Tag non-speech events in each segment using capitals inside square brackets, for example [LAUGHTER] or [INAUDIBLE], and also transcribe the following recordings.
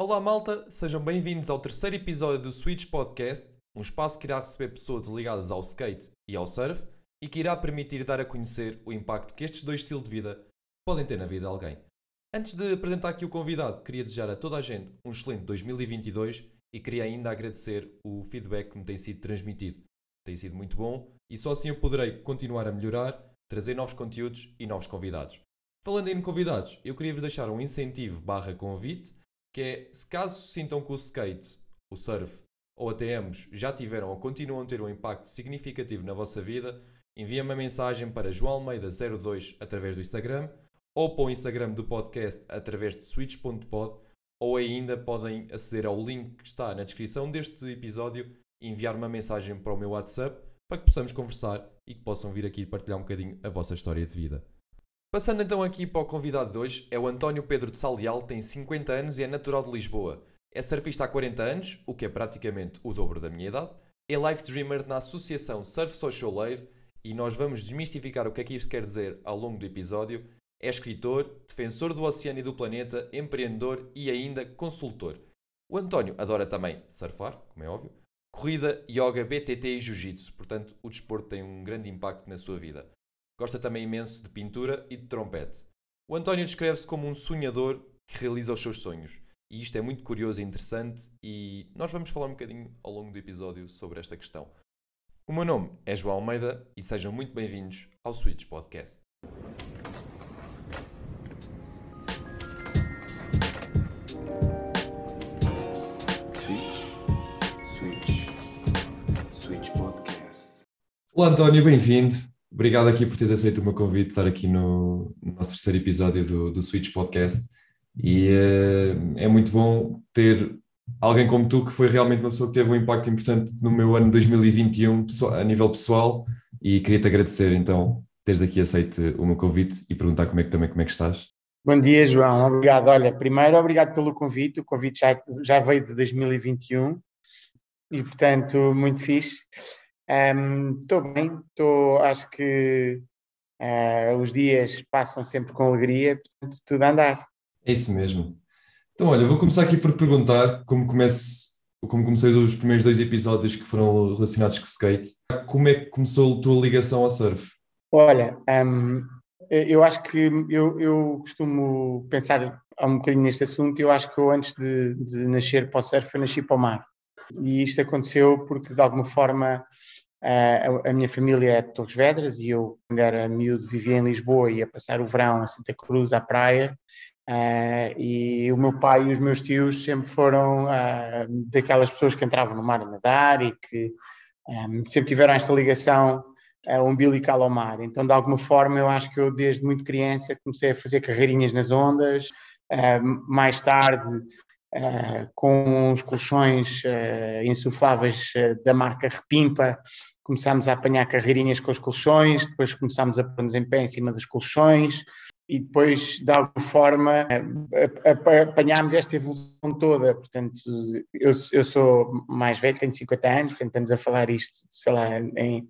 Olá malta, sejam bem-vindos ao terceiro episódio do Switch Podcast, um espaço que irá receber pessoas ligadas ao skate e ao surf e que irá permitir dar a conhecer o impacto que estes dois estilos de vida podem ter na vida de alguém. Antes de apresentar aqui o convidado, queria desejar a toda a gente um excelente 2022 e queria ainda agradecer o feedback que me tem sido transmitido. Tem sido muito bom e só assim eu poderei continuar a melhorar, trazer novos conteúdos e novos convidados. Falando em convidados, eu queria vos deixar um incentivo barra convite, que é, se caso sintam que o skate, o surf ou até ambos já tiveram ou continuam a ter um impacto significativo na vossa vida, enviem uma mensagem para João Almeida 02 através do Instagram ou para o Instagram do podcast através de switch.pod ou ainda podem aceder ao link que está na descrição deste episódio e enviar uma mensagem para o meu WhatsApp para que possamos conversar e que possam vir aqui partilhar um bocadinho a vossa história de vida. Passando então aqui para o convidado de hoje, é o António Pedro de Salial, tem 50 anos e é natural de Lisboa. É surfista há 40 anos, o que é praticamente o dobro da minha idade. É live dreamer na associação Surf Social Live e nós vamos desmistificar o que é que isto quer dizer ao longo do episódio. É escritor, defensor do oceano e do planeta, empreendedor e ainda consultor. O António adora também surfar, como é óbvio, corrida, yoga, BTT e jiu-jitsu, portanto o desporto tem um grande impacto na sua vida. Gosta também imenso de pintura e de trompete. O António descreve-se como um sonhador que realiza os seus sonhos. E isto é muito curioso e interessante e nós vamos falar um bocadinho ao longo do episódio sobre esta questão. O meu nome é João Almeida e sejam muito bem-vindos ao Switch Podcast. Switch, Switch, Switch Podcast. Olá António, bem-vindo. Obrigado aqui por teres aceito o meu convite de estar aqui no, no nosso terceiro episódio do, do Switch Podcast. E eh, é muito bom ter alguém como tu que foi realmente uma pessoa que teve um impacto importante no meu ano 2021 pessoal- a nível pessoal e queria-te agradecer então teres aqui aceito o meu convite e perguntar como é que também como é que estás. Bom dia, João. Obrigado. Olha, primeiro, obrigado pelo convite. O convite já, já veio de 2021 e, portanto, muito fixe. Estou bem, estou, acho que ah, os dias passam sempre com alegria, portanto, tudo a andar. É isso mesmo. Então, olha, vou começar aqui por perguntar como comece, como comecei os primeiros dois episódios que foram relacionados com o skate. Como é que começou a tua ligação ao surf? Olha, ahm, eu acho que eu, eu costumo pensar há um bocadinho neste assunto. Eu acho que eu, antes de, de nascer para o surf, eu nasci para o mar. E isto aconteceu porque, de alguma forma, a, a minha família é de Torres Vedras e eu, quando era miúdo, vivia em Lisboa e ia passar o verão a Santa Cruz, à praia. Ah, e o meu pai e os meus tios sempre foram ah, daquelas pessoas que entravam no mar a nadar e que ah, sempre tiveram esta ligação uh, umbilical ao mar. Então, de alguma forma, eu acho que eu, desde muito criança, comecei a fazer carreirinhas nas ondas. Uh, mais tarde, uh, com os colchões uh, insufláveis uh, da marca Repimpa, começámos a apanhar carreirinhas com os colchões, depois começámos a pôr-nos em pé em cima dos colchões e depois, de alguma forma, apanhámos esta evolução toda. Portanto, eu, eu sou mais velho, tenho 50 anos, portanto, estamos a falar isto, sei lá, em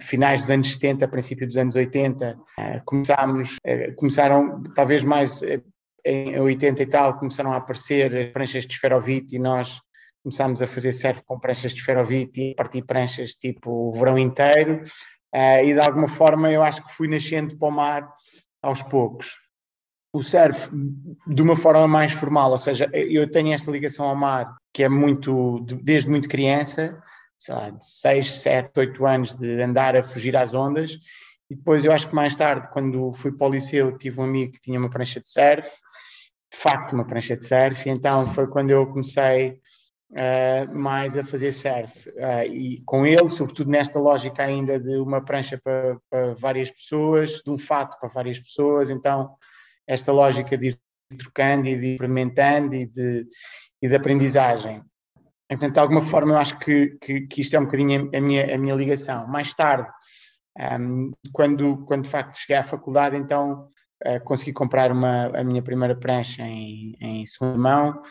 finais dos anos 70, princípio dos anos 80, eh, começámos, eh, começaram talvez mais eh, em 80 e tal, começaram a aparecer pranchas de esferovite e nós começámos a fazer surf com pranchas de esferovite e partir pranchas tipo o verão inteiro eh, e de alguma forma eu acho que fui nascendo para o mar aos poucos. O surf de uma forma mais formal, ou seja, eu tenho esta ligação ao mar que é muito, de- desde muito criança, sei lá, de 6, 7, 8 anos de andar a fugir às ondas. E depois eu acho que mais tarde, quando fui para o liceu, tive um amigo que tinha uma prancha de surf, de facto uma prancha de surf, e então foi quando eu comecei ah, mais a fazer surf. Ah, e com ele, sobretudo nesta lógica ainda de uma prancha para, para várias pessoas, de um fato para várias pessoas, então esta lógica de ir trocando e de ir experimentando e de, e de aprendizagem. Portanto, de alguma forma, eu acho que, que, que isto é um bocadinho a minha, a minha ligação. Mais tarde, um, quando, quando de facto cheguei à faculdade, então uh, consegui comprar uma, a minha primeira prancha em, em segunda mão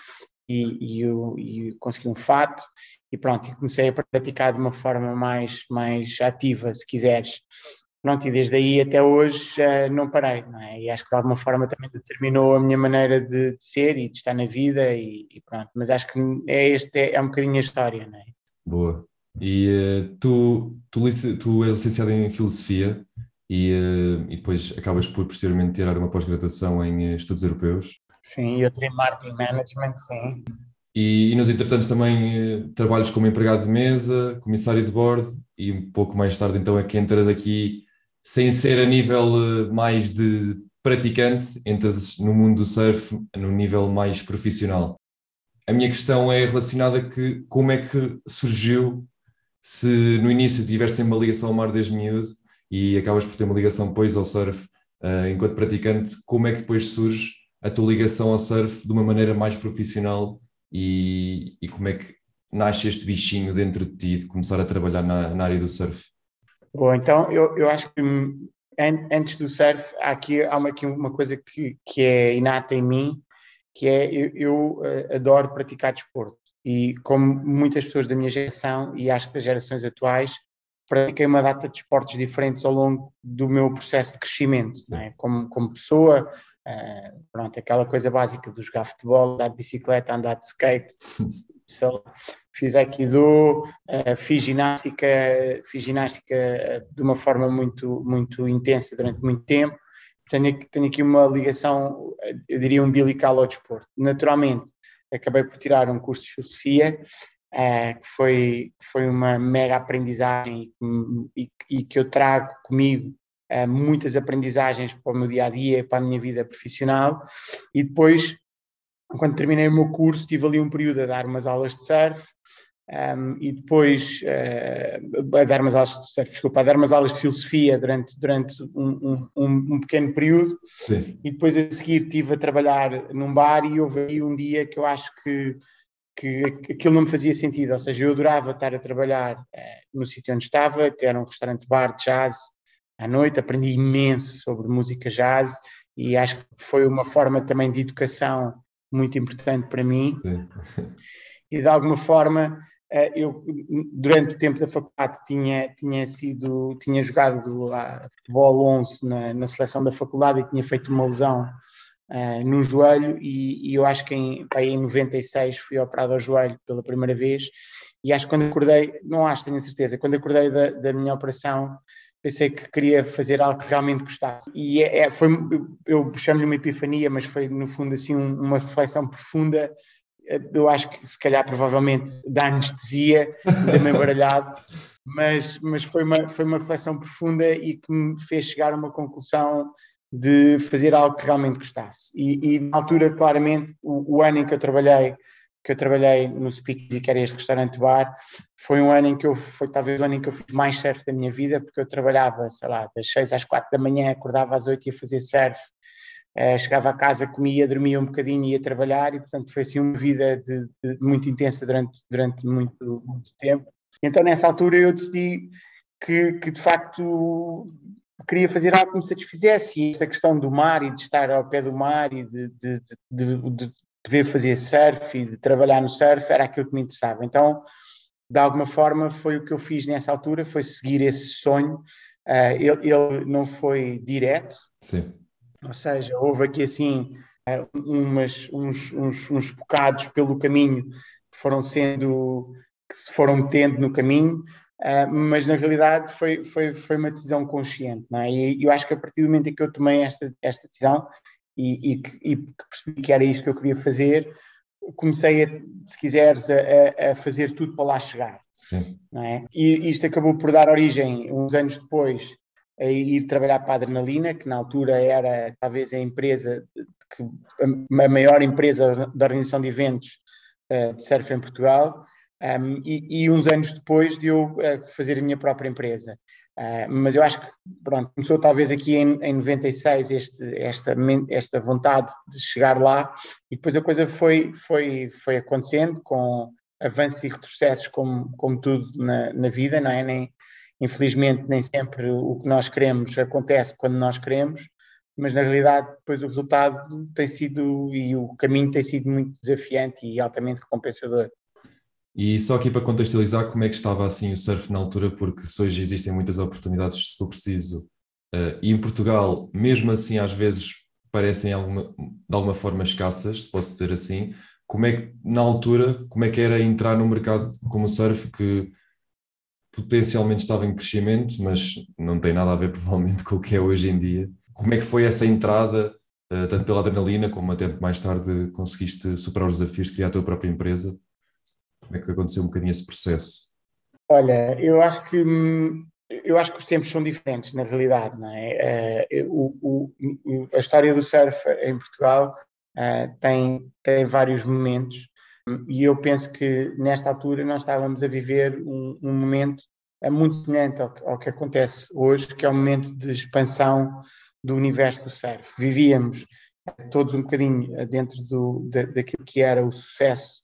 e, e, eu, e consegui um fato e pronto, e comecei a praticar de uma forma mais, mais ativa, se quiseres. pronto, e desde aí até hoje uh, não parei, não é? E acho que de alguma forma também determinou a minha maneira de, de ser e de estar na vida e, e, pronto, mas acho que é este, é, é um bocadinho a história, não é? Boa. E uh, tu, tu, tu és licenciado em Filosofia e, uh, e depois acabas por posteriormente tirar uma pós-graduação em Estudos Europeus. Sim, eu tenho Marketing Management, sim. E, e nos entretantos também uh, trabalhas como empregado de mesa, comissário de bordo e um pouco mais tarde então é que entras aqui sem ser a nível mais de praticante, entras no mundo do surf no nível mais profissional. A minha questão é relacionada que como é que surgiu se no início tivesse uma ligação ao mar desde miúdo e acabas por ter uma ligação depois ao surf uh, enquanto praticante, como é que depois surge a tua ligação ao surf de uma maneira mais profissional e, e como é que nasce este bichinho dentro de ti de começar a trabalhar na, na área do surf? Bom, então eu, eu acho que antes do surf há aqui, há uma, aqui uma coisa que, que é inata em mim, que é eu, eu uh, adoro praticar desporto e como muitas pessoas da minha geração e acho que das gerações atuais, pratiquei uma data de esportes diferentes ao longo do meu processo de crescimento, é? como, como pessoa, uh, pronto, aquela coisa básica de jogar futebol, andar de bicicleta, andar de skate, fiz aikido, uh, fiz ginástica, fiz ginástica de uma forma muito, muito intensa durante muito tempo, tenho, tenho aqui uma ligação, eu diria umbilical ao desporto. Naturalmente, acabei por tirar um curso de filosofia, uh, que foi, foi uma mega aprendizagem e, e que eu trago comigo uh, muitas aprendizagens para o meu dia a dia, para a minha vida profissional. E depois, quando terminei o meu curso, tive ali um período a dar umas aulas de surf. Um, e depois uh, a dar umas aulas de surf, desculpa, a dar umas aulas de filosofia durante, durante um, um, um pequeno período Sim. e depois a seguir estive a trabalhar num bar e houve aí um dia que eu acho que, que aquilo não me fazia sentido, ou seja, eu adorava estar a trabalhar uh, no sítio onde estava, que era um restaurante bar de jazz à noite, aprendi imenso sobre música jazz e acho que foi uma forma também de educação muito importante para mim. Sim. e de alguma forma eh, eu durante o tempo da faculdade tinha, tinha sido, tinha jogado a futebol 11 na, na seleção da faculdade e tinha feito uma lesão uh, no joelho e, e, eu acho que em, em 96 fui operado ao joelho pela primeira vez e acho que quando acordei, não acho, tenho certeza, quando acordei da, da minha operação pensei que queria fazer algo que realmente gostasse. E é, é foi, eu chamo-lhe uma epifania, mas foi no fundo assim uma reflexão profunda. Eu acho que se calhar provavelmente da anestesia, também baralhado, [LAUGHS] mas, mas foi, uma, foi uma reflexão profunda e que me fez chegar a uma conclusão de fazer algo que realmente gostasse. E, e na altura, claramente, o, o, ano em que eu trabalhei, que eu trabalhei no Speakeasy, que era este restaurante bar, foi um ano em que eu, foi talvez o ano em que eu fiz mais surf da minha vida, porque eu trabalhava, sei lá, das 6 às 4 da manhã, acordava às 8 e ia fazer surf, Uh, chegava a casa, comia, dormia um bocadinho e ia trabalhar e portanto foi assim uma vida de, de, muito intensa durante, durante muito, muito tempo. Então nessa altura eu decidi que, que de facto queria fazer algo que me satisfizesse e esta questão do mar e de estar ao pé do mar e de, de, de, de poder fazer surf e de trabalhar no surf era aquilo que me interessava. Então, de alguma forma, foi o que eu fiz nessa altura, foi seguir esse sonho. Uh, ele, ele, não foi direto, Sim. Ou seja, houve aqui assim eh, umas, uns, uns, uns bocados pelo caminho que foram sendo, que se foram tendo no caminho, uh, mas na realidade foi, foi, foi uma decisão consciente, não é? E eu acho que a partir do momento em que eu tomei esta, esta decisão e, e, que, e que percebi que era isso que eu queria fazer, comecei, a, se quiseres, a, a, fazer tudo para lá chegar. Sim. Não é? E isto acabou por dar origem, uns anos depois, a ir trabalhar para a Adrenalina, que na altura era talvez a empresa, que, a maior empresa da organização de eventos uh, de surf em Portugal, um, e, e, uns anos depois de eu uh, fazer a minha própria empresa. Uh, mas eu acho que, pronto, começou talvez aqui em, em 96 este, esta, esta vontade de chegar lá, e depois a coisa foi, foi, foi acontecendo com avanços e retrocessos como, como tudo na, na vida, não é? Nem, Infelizmente, nem sempre o que nós queremos acontece quando nós queremos, mas na realidade, depois o resultado tem sido e o caminho tem sido muito desafiante e altamente recompensador. E só aqui para contextualizar como é que estava assim o surf na altura, porque se hoje existem muitas oportunidades, se for preciso, uh, e em Portugal, mesmo assim, às vezes parecem alguma, de alguma forma escassas, se posso dizer assim. Como é que, na altura, como é que era entrar no mercado como surf que potencialmente estava em crescimento, mas não tem nada a ver [LAUGHS] provavelmente com o que é hoje em dia. Como é que foi essa entrada, uh, tanto pela adrenalina como até mais tarde conseguiste superar os desafios de criar a tua própria empresa? Como é que aconteceu um bocadinho esse processo? Olha, eu acho que eu acho que os tempos são diferentes na realidade, não é? Uh, o, o, a história do surf em Portugal uh, tem, tem vários momentos e eu penso que nesta altura nós estávamos a viver um, um momento muito semelhante ao, ao, que acontece hoje, que é o um momento de expansão do universo do surf. Vivíamos todos um bocadinho dentro do, da, daquilo que era o sucesso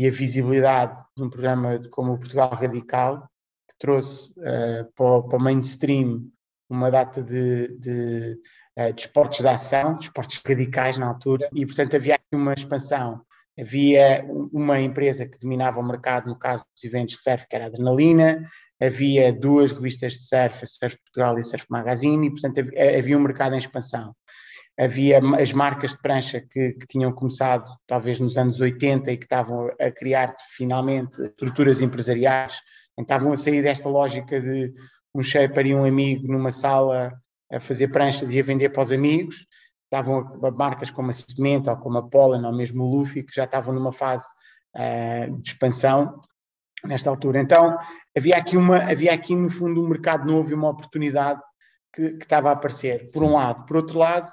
e a visibilidade de um programa como o Portugal Radical, que trouxe uh, para, o, para, o, mainstream uma data de, de, uh, de esportes de ação, de esportes radicais na altura, e portanto havia aqui uma expansão. Havia uma empresa que dominava o mercado, no caso dos eventos de surf, que era a Adrenalina, havia duas revistas de surf, a Surf Portugal e a Surf Magazine, e portanto havia um mercado em expansão havia as marcas de prancha que, que, tinham começado talvez nos anos 80 e que estavam a criar finalmente estruturas empresariais, estavam a sair desta lógica de um shaper e um amigo numa sala a fazer pranchas e a vender para os amigos, estavam a, marcas como a Cimento ou como a Pollen ou mesmo o Luffy que já estavam numa fase uh, de expansão nesta altura. Então havia aqui uma havia aqui no fundo um mercado novo e uma oportunidade que, que estava a aparecer, por um lado. Por outro lado,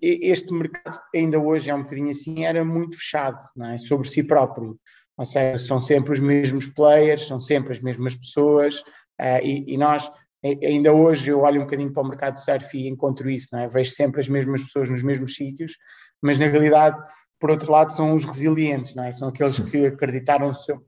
este mercado ainda hoje é um bocadinho assim, era muito fechado é? sobre si próprio. Ou seja, são sempre os mesmos players, são sempre as mesmas pessoas, uh, e, e, nós, ainda hoje, eu olho um bocadinho para o mercado de surf e encontro isso, não é? Vejo sempre as mesmas pessoas nos mesmos sítios, mas na realidade, por outro lado, são os resilientes, não é? São aqueles que acreditaram no seu,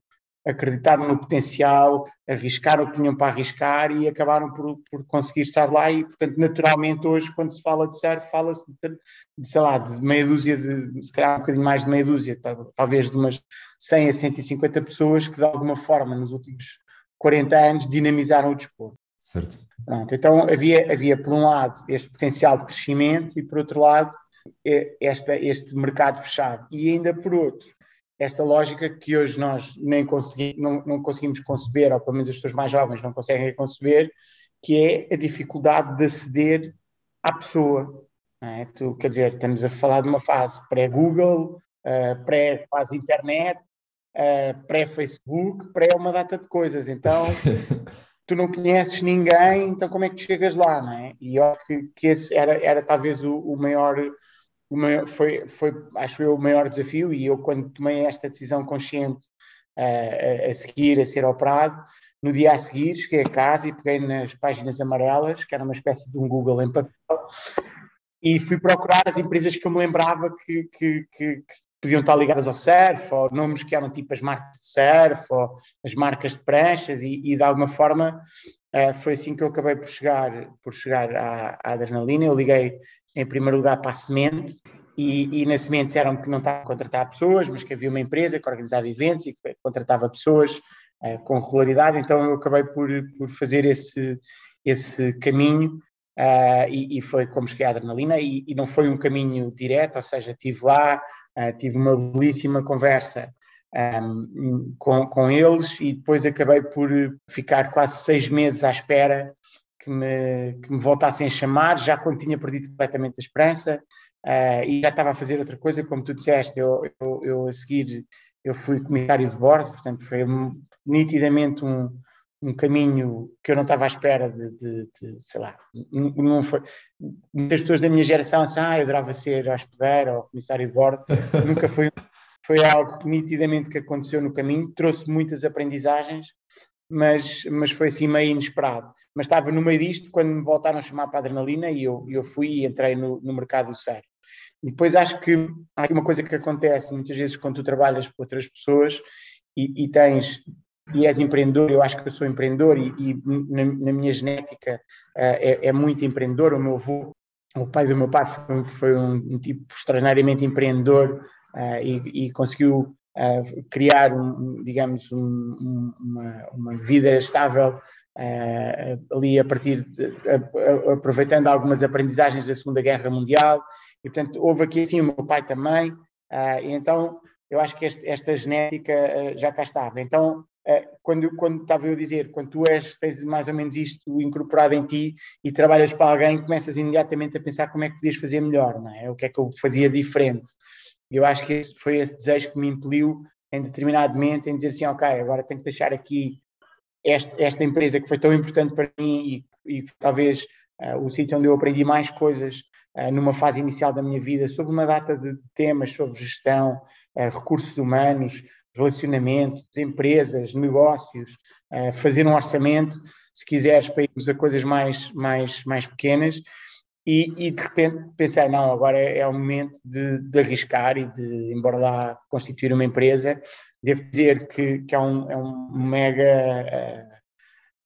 acreditaram no potencial, arriscaram o que tinham para arriscar e acabaram por, por conseguir estar lá e, portanto, naturalmente hoje quando se fala de surf, fala-se de, de, sei lá, de meia dúzia, de, se calhar um bocadinho mais de meia dúzia, talvez de umas 100 a 150 pessoas que de alguma forma nos últimos 40 anos dinamizaram o desporto. Certo. Pronto, então havia, havia por um lado este potencial de crescimento e por outro lado esta, este mercado fechado e ainda por outro esta lógica que hoje nós nem consegui, não, não, conseguimos conceber, ou pelo menos as pessoas mais jovens não conseguem conceber, que é a dificuldade de aceder à pessoa. É? Tu, quer dizer, estamos a falar de uma fase pré-Google, uh, pré-fase internet, uh, pré-Facebook, pré uma data de coisas. Então, [LAUGHS] tu não conheces ninguém, então como é que tu chegas lá, não é? E eu acho que, que esse era, era talvez o, o maior maior, foi, foi, acho eu, o maior desafio. E eu, quando tomei esta decisão consciente uh, a, a, seguir, a ser operado, no dia a seguir cheguei a casa e peguei nas páginas amarelas, que era uma espécie de um Google em papel, e fui procurar as empresas que eu me lembrava que, que, que, que podiam estar ligadas ao surf, ou nomes que eram tipo as marcas de surf, ou as marcas de pranchas, e, e de alguma forma uh, foi assim que eu acabei por chegar, por chegar à, à adrenalina. Eu liguei em primeiro lugar para a semente, e, e na semente disseram que não estava a contratar pessoas, mas que havia uma empresa que organizava eventos e que contratava pessoas uh, com regularidade, então eu acabei por, por fazer esse, esse caminho uh, e, e, foi como cheguei à adrenalina e, e, não foi um caminho direto, ou seja, estive lá, uh, tive uma belíssima conversa um, com, com eles e depois acabei por ficar quase seis meses à espera que me, que me voltassem a chamar, já quando tinha perdido completamente a esperança uh, e já estava a fazer outra coisa, como tu disseste, eu, eu, eu a seguir eu fui comissário de bordo, portanto foi nitidamente um, um caminho que eu não estava à espera de, de, de sei lá, não foi, muitas pessoas da minha geração assim, ah, eu adorava ser hospedeiro ou comissário de bordo, [LAUGHS] nunca foi, foi algo nitidamente que aconteceu no caminho, trouxe muitas aprendizagens, mas, mas foi assim meio inesperado. Mas estava no meio disto quando me voltaram a chamar para a adrenalina e eu, eu fui e entrei no, no mercado do sério. Depois acho que há uma coisa que acontece muitas vezes quando tu trabalhas com outras pessoas e, e tens e és empreendedor, eu acho que eu sou empreendedor e, e na, na, minha genética uh, é, é, muito empreendedor. O meu avô, o pai do meu pai, foi, foi um, um, tipo extraordinariamente empreendedor uh, e, e, conseguiu uh, criar, um, digamos, um, uma, uma, vida estável uh, ali a partir de, a, a, aproveitando algumas aprendizagens da Segunda Guerra Mundial, e portanto houve aqui assim o meu pai também, uh, e então eu acho que este, esta genética uh, já cá estava. Então, quando, quando estava eu a dizer, quando tu és, tens mais ou menos isto incorporado em ti e trabalhas para alguém, começas imediatamente a pensar como é que podias fazer melhor, não é? O que é que eu fazia diferente. Eu acho que esse, foi esse desejo que me impeliu em determinado momento em dizer assim, ok, agora tenho que deixar aqui este, esta empresa que foi tão importante para mim e, e talvez uh, o sítio onde eu aprendi mais coisas uh, numa fase inicial da minha vida sobre uma data de temas sobre gestão, uh, recursos humanos, relacionamento, empresas, negócios, fazer um orçamento, se quiseres, para irmos a coisas mais, mais, mais pequenas. E, e, de repente pensei, não, agora é, é o momento de, de, arriscar e de, embora lá constituir uma empresa, devo dizer que, que é, um, é um mega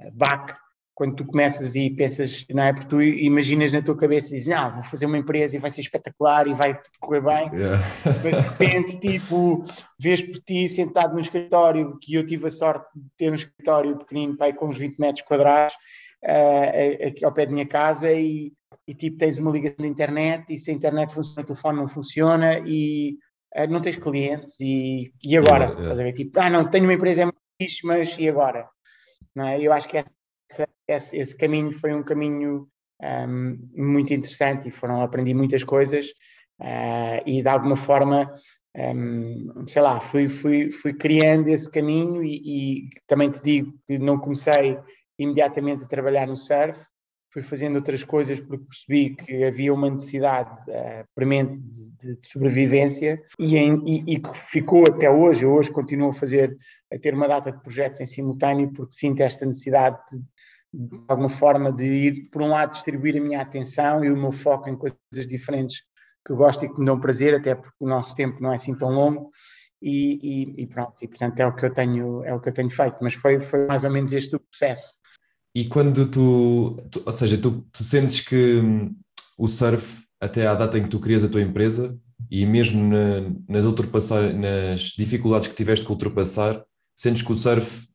uh, baque quando tu começas e pensas, não é? Porque tu imaginas na tua cabeça e dizes, não, vou fazer uma empresa e vai ser espetacular e vai correr bem. [LAUGHS] Yeah. Mas de repente, tipo, vês por ti sentado no escritório, que eu tive a sorte de ter um escritório pequenino, pai, com uns 20 metros quadrados, uh, ao pé da minha casa e, e tipo tens uma ligação de internet e se a internet funciona, o telefone não funciona e uh, não tens clientes e, e agora? Yeah, yeah. Estás a ver? Tipo, ah, não, tenho uma empresa, é muito fixe, mas e agora? Não é? Eu acho que essa, esse, esse caminho foi um caminho um, muito interessante e foram, aprendi muitas coisas uh, e de alguma forma, um, sei lá, fui, fui, fui criando esse caminho e, e também te digo que não comecei imediatamente a trabalhar no surf, fui fazendo outras coisas porque percebi que havia uma necessidade uh, premente de, de, sobrevivência e, e, e, ficou até hoje. Eu hoje continuo a fazer, a ter uma data de projetos em simultâneo porque sinto esta necessidade de, de alguma forma de ir, por um lado, distribuir a minha atenção e o meu foco em coisas diferentes que gosto e que me dão prazer, até porque o nosso tempo não é assim tão longo. E, e, e, pronto, e portanto é o que eu tenho, é o que eu tenho feito, mas foi, foi mais ou menos este o processo. E quando tu, tu ou seja, tu, tu sentes que hum, o surf, até à data em que tu crias a tua empresa, e mesmo na, nas, ultrapassar, nas dificuldades que tiveste que ultrapassar, sentes que o surf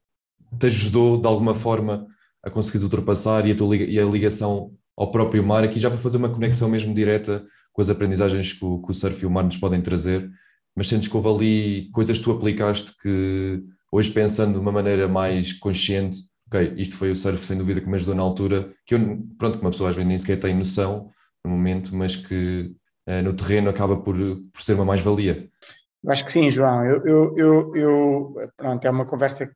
te ajudou de alguma forma a conseguires ultrapassar e a, tua, e a ligação ao próprio mar. Aqui já vou fazer uma conexão mesmo direta com as aprendizagens que o, que o surf e o mar nos podem trazer, mas sentes que houve ali coisas que tu aplicaste que hoje pensando de uma maneira mais consciente ok, isto foi o surf sem dúvida que me ajudou na altura, que eu, pronto, que uma pessoa às vezes nem sequer tem noção no momento, mas que uh, no terreno acaba por, por ser uma mais-valia. Acho que sim, João. Eu, eu, eu, eu, pronto, é uma conversa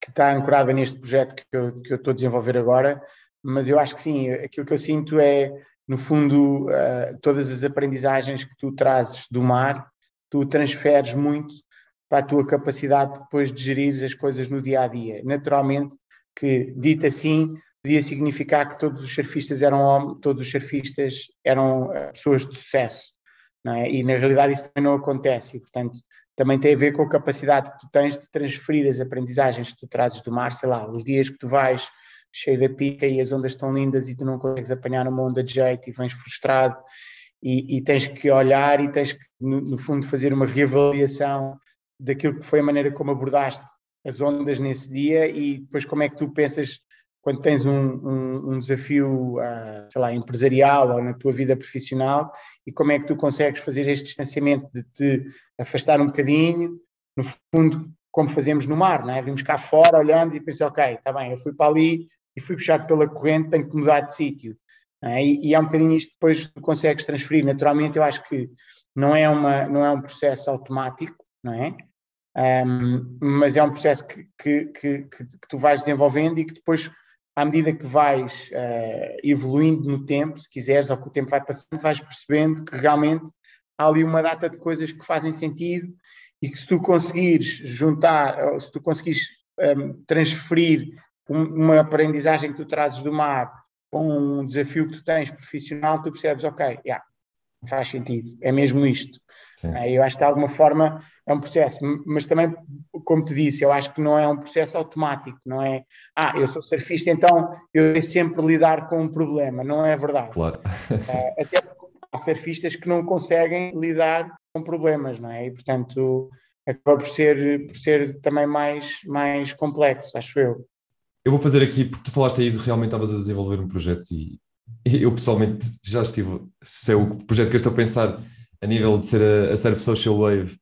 que está ancorada neste projeto que eu, que eu estou a desenvolver agora, mas eu acho que sim, aquilo que eu sinto é, no fundo, uh, todas as aprendizagens que tu trazes do mar, tu transferes muito para a tua capacidade depois de gerir as coisas no dia a dia. Naturalmente, que dito assim, podia significar que todos os surfistas eram todos os surfistas eram eh, pessoas de sucesso, é? E na realidade isso também não acontece, e portanto também tem a ver com a capacidade que tu tens de transferir as aprendizagens que tu trazes do mar, sei lá, os dias que tu vais cheio da pica e as ondas estão lindas e tu não consegues apanhar uma onda de jeito e vens frustrado e, e tens que olhar e tens que, no, no fundo, fazer uma reavaliação daquilo que foi a maneira como abordaste as ondas nesse dia e depois como é que tu pensas quando tens um, um, um desafio, uh, sei lá, empresarial ou na tua vida profissional e como é que tu consegues fazer este distanciamento de te afastar um bocadinho, no fundo, como fazemos no mar, não é? Vimos cá fora olhando e pensamos, ok, está bem, eu fui para ali e fui puxado pela corrente, tenho que mudar de sítio. É? E, e é um bocadinho isto depois tu consegues transferir. Naturalmente, eu acho que não é, uma, não é um processo automático, não é? Um, mas é um processo que, que, que, que, tu vais desenvolvendo e que depois, à medida que vais uh, evoluindo no tempo, se quiseres, ou que o tempo vai passando, vais percebendo que realmente há ali uma data de coisas que fazem sentido e que se tu conseguires juntar, se tu conseguires um, transferir um, uma aprendizagem que tu trazes do mar com um desafio que tu tens profissional, tu percebes, ok, yeah, faz sentido, é mesmo isto. É, eu acho que de alguma forma é um processo, mas também, como te disse, eu acho que não é um processo automático, não é, ah, eu sou surfista, então eu tenho sempre lidar com um problema, não é verdade. Claro. É, [LAUGHS] até porque há surfistas que não conseguem lidar com problemas, não é? E portanto acaba por ser, por ser também mais, mais complexo, acho eu. eu vou fazer aqui, porque tu falaste aí de realmente estavas a desenvolver um projeto e eu pessoalmente já estive, se é o projeto que eu estou a pensar a nível de ser a, a Surf Social Wave,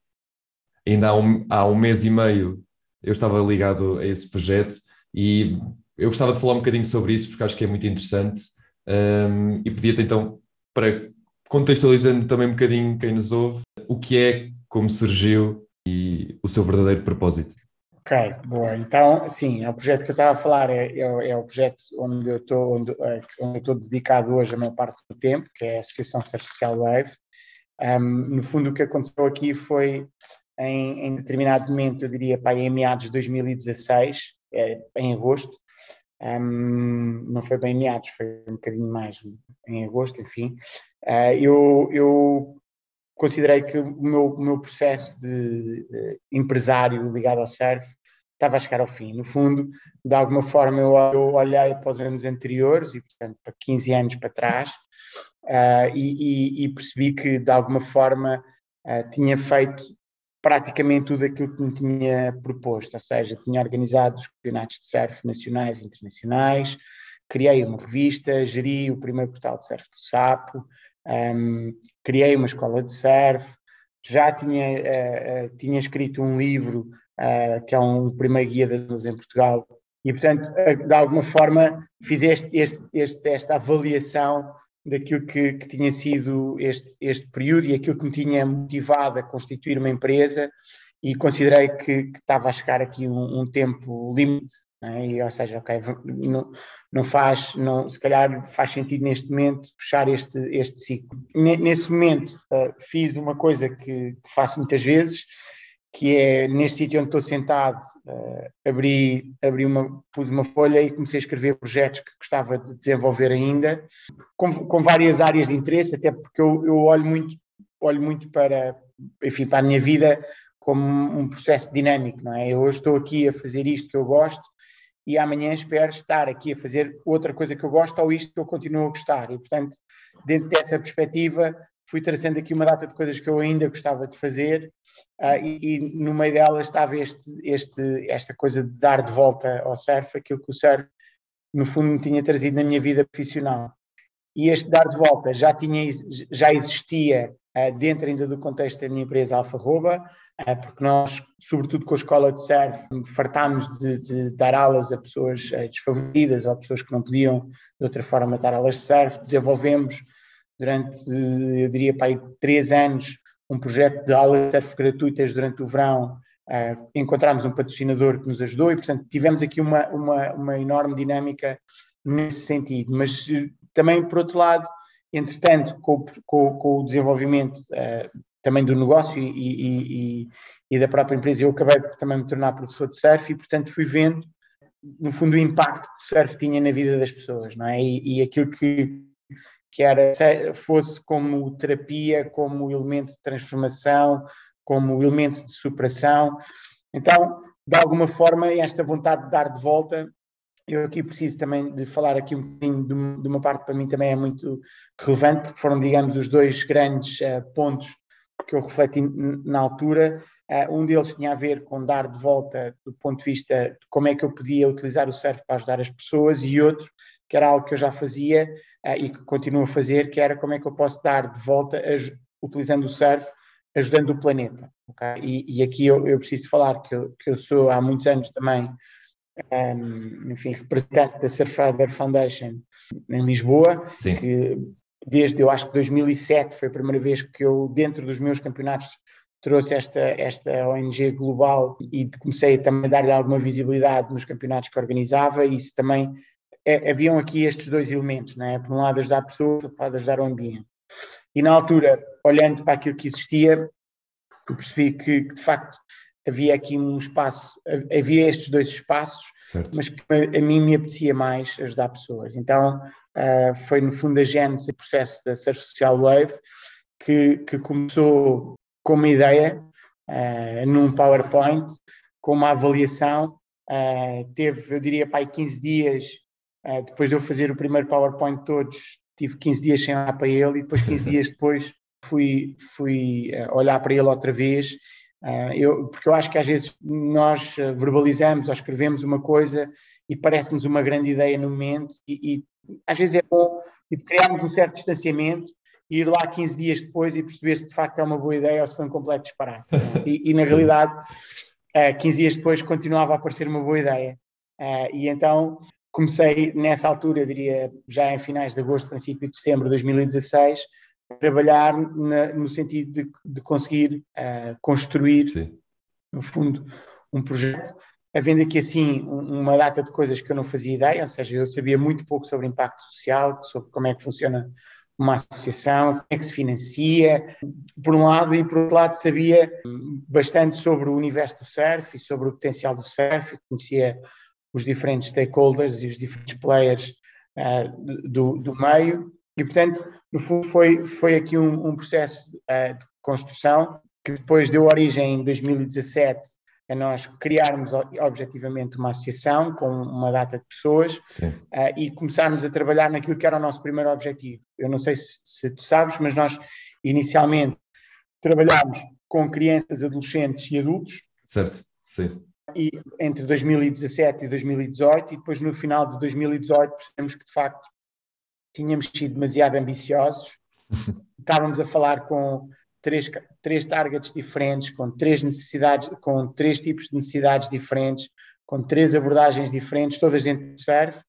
ainda há um, há um mês e meio eu estava ligado a esse projeto e eu gostava de falar um bocadinho sobre isso porque acho que é muito interessante um, e pedia-te então para contextualizando também um bocadinho quem nos ouve, o que é, como surgiu e o seu verdadeiro propósito. Ok, boa. Então, sim, é o projeto que eu estava a falar, é, é, é o projeto onde eu estou onde, é, onde estou dedicado hoje a maior parte do tempo, que é a Associação Social Wave. Um, no fundo, o que aconteceu aqui foi, em, em determinado momento, eu diria, para em meados de 2016, é, em agosto, um, não foi bem em meados, foi um bocadinho mais em agosto, enfim, uh, eu, eu considerei que o meu, o meu processo de, de, empresário ligado ao surf estava a chegar ao fim. No fundo, de alguma forma, eu, eu olhei para os anos anteriores, e portanto para 15 anos para trás, uh, e, e, e, percebi que de alguma forma uh, tinha feito praticamente tudo aquilo que me tinha proposto, ou seja, tinha organizado os campeonatos de surf nacionais e internacionais, criei uma revista, geri o primeiro portal de surf do Sapo, um, criei uma escola de surf, já tinha, uh, tinha escrito um livro uh, que é um primeiro guia das zonas em Portugal. E, portanto, de alguma forma fiz este, este, este, esta avaliação daquilo que, que, tinha sido este, este período e aquilo que me tinha motivado a constituir uma empresa e considerei que, que estava a chegar aqui um, um tempo limite é? E, ou seja, ok, não, não faz, não, se calhar faz sentido neste momento fechar este, este ciclo. Nesse momento uh, fiz uma coisa que, que, faço muitas vezes, que é neste sítio onde estou sentado, uh, abri, abri uma, pus uma folha e comecei a escrever projetos que gostava de desenvolver ainda, com, com várias áreas de interesse, até porque eu, eu olho muito, olho muito para, enfim, para a minha vida como um processo dinâmico, não é? Eu hoje estou aqui a fazer isto que eu gosto, e amanhã espero estar aqui a fazer outra coisa que eu gosto ou isto que eu continuo a gostar. E, portanto, dentro dessa perspectiva, fui trazendo aqui uma data de coisas que eu ainda gostava de fazer uh, e, e, no meio delas estava este, este, esta coisa de dar de volta ao surf, aquilo que o surf, no fundo, me tinha trazido na minha vida profissional. E este dar de volta já, tinha, já existia uh, dentro ainda do contexto da minha empresa Alfa Roba, é, porque nós, sobretudo com a escola de surf, fartámos de, de dar aulas a pessoas desfavoridas ou pessoas que não podiam de outra forma dar aulas de surf. Desenvolvemos durante, eu diria, para aí, três anos, um projeto de aulas de surf gratuitas durante o verão. Uh, encontramos um patrocinador que nos ajudou e, portanto, tivemos aqui uma, uma, uma enorme dinâmica nesse sentido. Mas eh, também, por outro lado, entretanto, com, com, com o desenvolvimento uh, também do negócio e, e, e, e, da própria empresa. Eu acabei por também me tornar professor de surf e, portanto, fui vendo, no fundo, o impacto que o surf tinha na vida das pessoas, não é? E, aquilo que, que era, fosse como terapia, como elemento de transformação, como elemento de superação. Então, de alguma forma, esta vontade de dar de volta eu aqui preciso também de falar aqui um bocadinho de, uma parte para mim também é muito relevante, porque foram, digamos, os dois grandes uh, pontos que eu refleti na altura. Uh, um deles tinha a ver com dar de volta do ponto de vista de como é que eu podia utilizar o surf para ajudar as pessoas, e outro, que era algo que eu já fazia e que continuo a fazer, que era como é que eu posso dar de volta, utilizando o surf, ajudando o planeta. Okay? E, e, aqui eu, eu, preciso falar que eu, que eu sou há muitos anos também um, enfim, representante da Surfrider Foundation em Lisboa, Sim. que desde eu acho que 2007 foi a primeira vez que eu, dentro dos meus campeonatos, trouxe esta, esta ONG global e comecei também a dar-lhe alguma visibilidade nos campeonatos que organizava e isso também, é, haviam aqui estes dois elementos, não é? por um lado ajudar pessoas, por outro lado ajudar o ambiente. E na altura, olhando para aquilo que existia, percebi que, que de facto havia aqui um espaço, havia estes dois espaços, certo. mas que a, a mim me apetecia mais ajudar pessoas. Então Uh, foi no fundo a gênese do processo da Surf Social Wave, que, que começou com uma ideia, uh, num PowerPoint, com uma avaliação. Uh, teve, eu diria, para aí 15 dias, depois de eu fazer o primeiro PowerPoint todos, tive 15 dias sem olhar para ele, e depois 15 dias depois fui, fui olhar para ele outra vez. eu, porque eu acho que às vezes nós verbalizamos ou escrevemos uma coisa e parece-nos uma grande ideia no momento e, e às vezes é bom tipo, criarmos um certo distanciamento e ir lá 15 dias depois e perceber se de facto é uma boa ideia ou se foi um completo disparate. E, e na [LAUGHS] realidade, uh, 15 dias depois continuava a parecer uma boa ideia. Uh, e então comecei nessa altura, eu diria já em finais de agosto, princípio de setembro de 2016, a trabalhar na, no sentido de, de conseguir uh, construir, Sim. no fundo, um projeto, havendo aqui assim uma data de coisas que eu não fazia ideia, ou seja, eu sabia muito pouco sobre impacto social, sobre como é que funciona uma associação, como é que se financia, por um lado, e por outro lado sabia bastante sobre o universo do surf e sobre o potencial do surf, conhecia os diferentes stakeholders e os diferentes players uh, do, do meio, e portanto, no fundo foi, foi aqui um, um processo uh, de construção que depois deu origem em 2017 a nós criarmos objetivamente uma associação com uma data de pessoas uh, e começarmos a trabalhar naquilo que era o nosso primeiro objetivo. Eu não sei se, se tu sabes, mas nós inicialmente trabalhámos com crianças, adolescentes e adultos. Certo, sim. E entre 2017 e 2018, e depois no final de 2018 percebemos que de facto tínhamos sido demasiado ambiciosos. [LAUGHS] Estávamos a falar com três, três targets diferentes, com três necessidades, com três tipos de necessidades diferentes, com três abordagens diferentes, todas dentro de surf,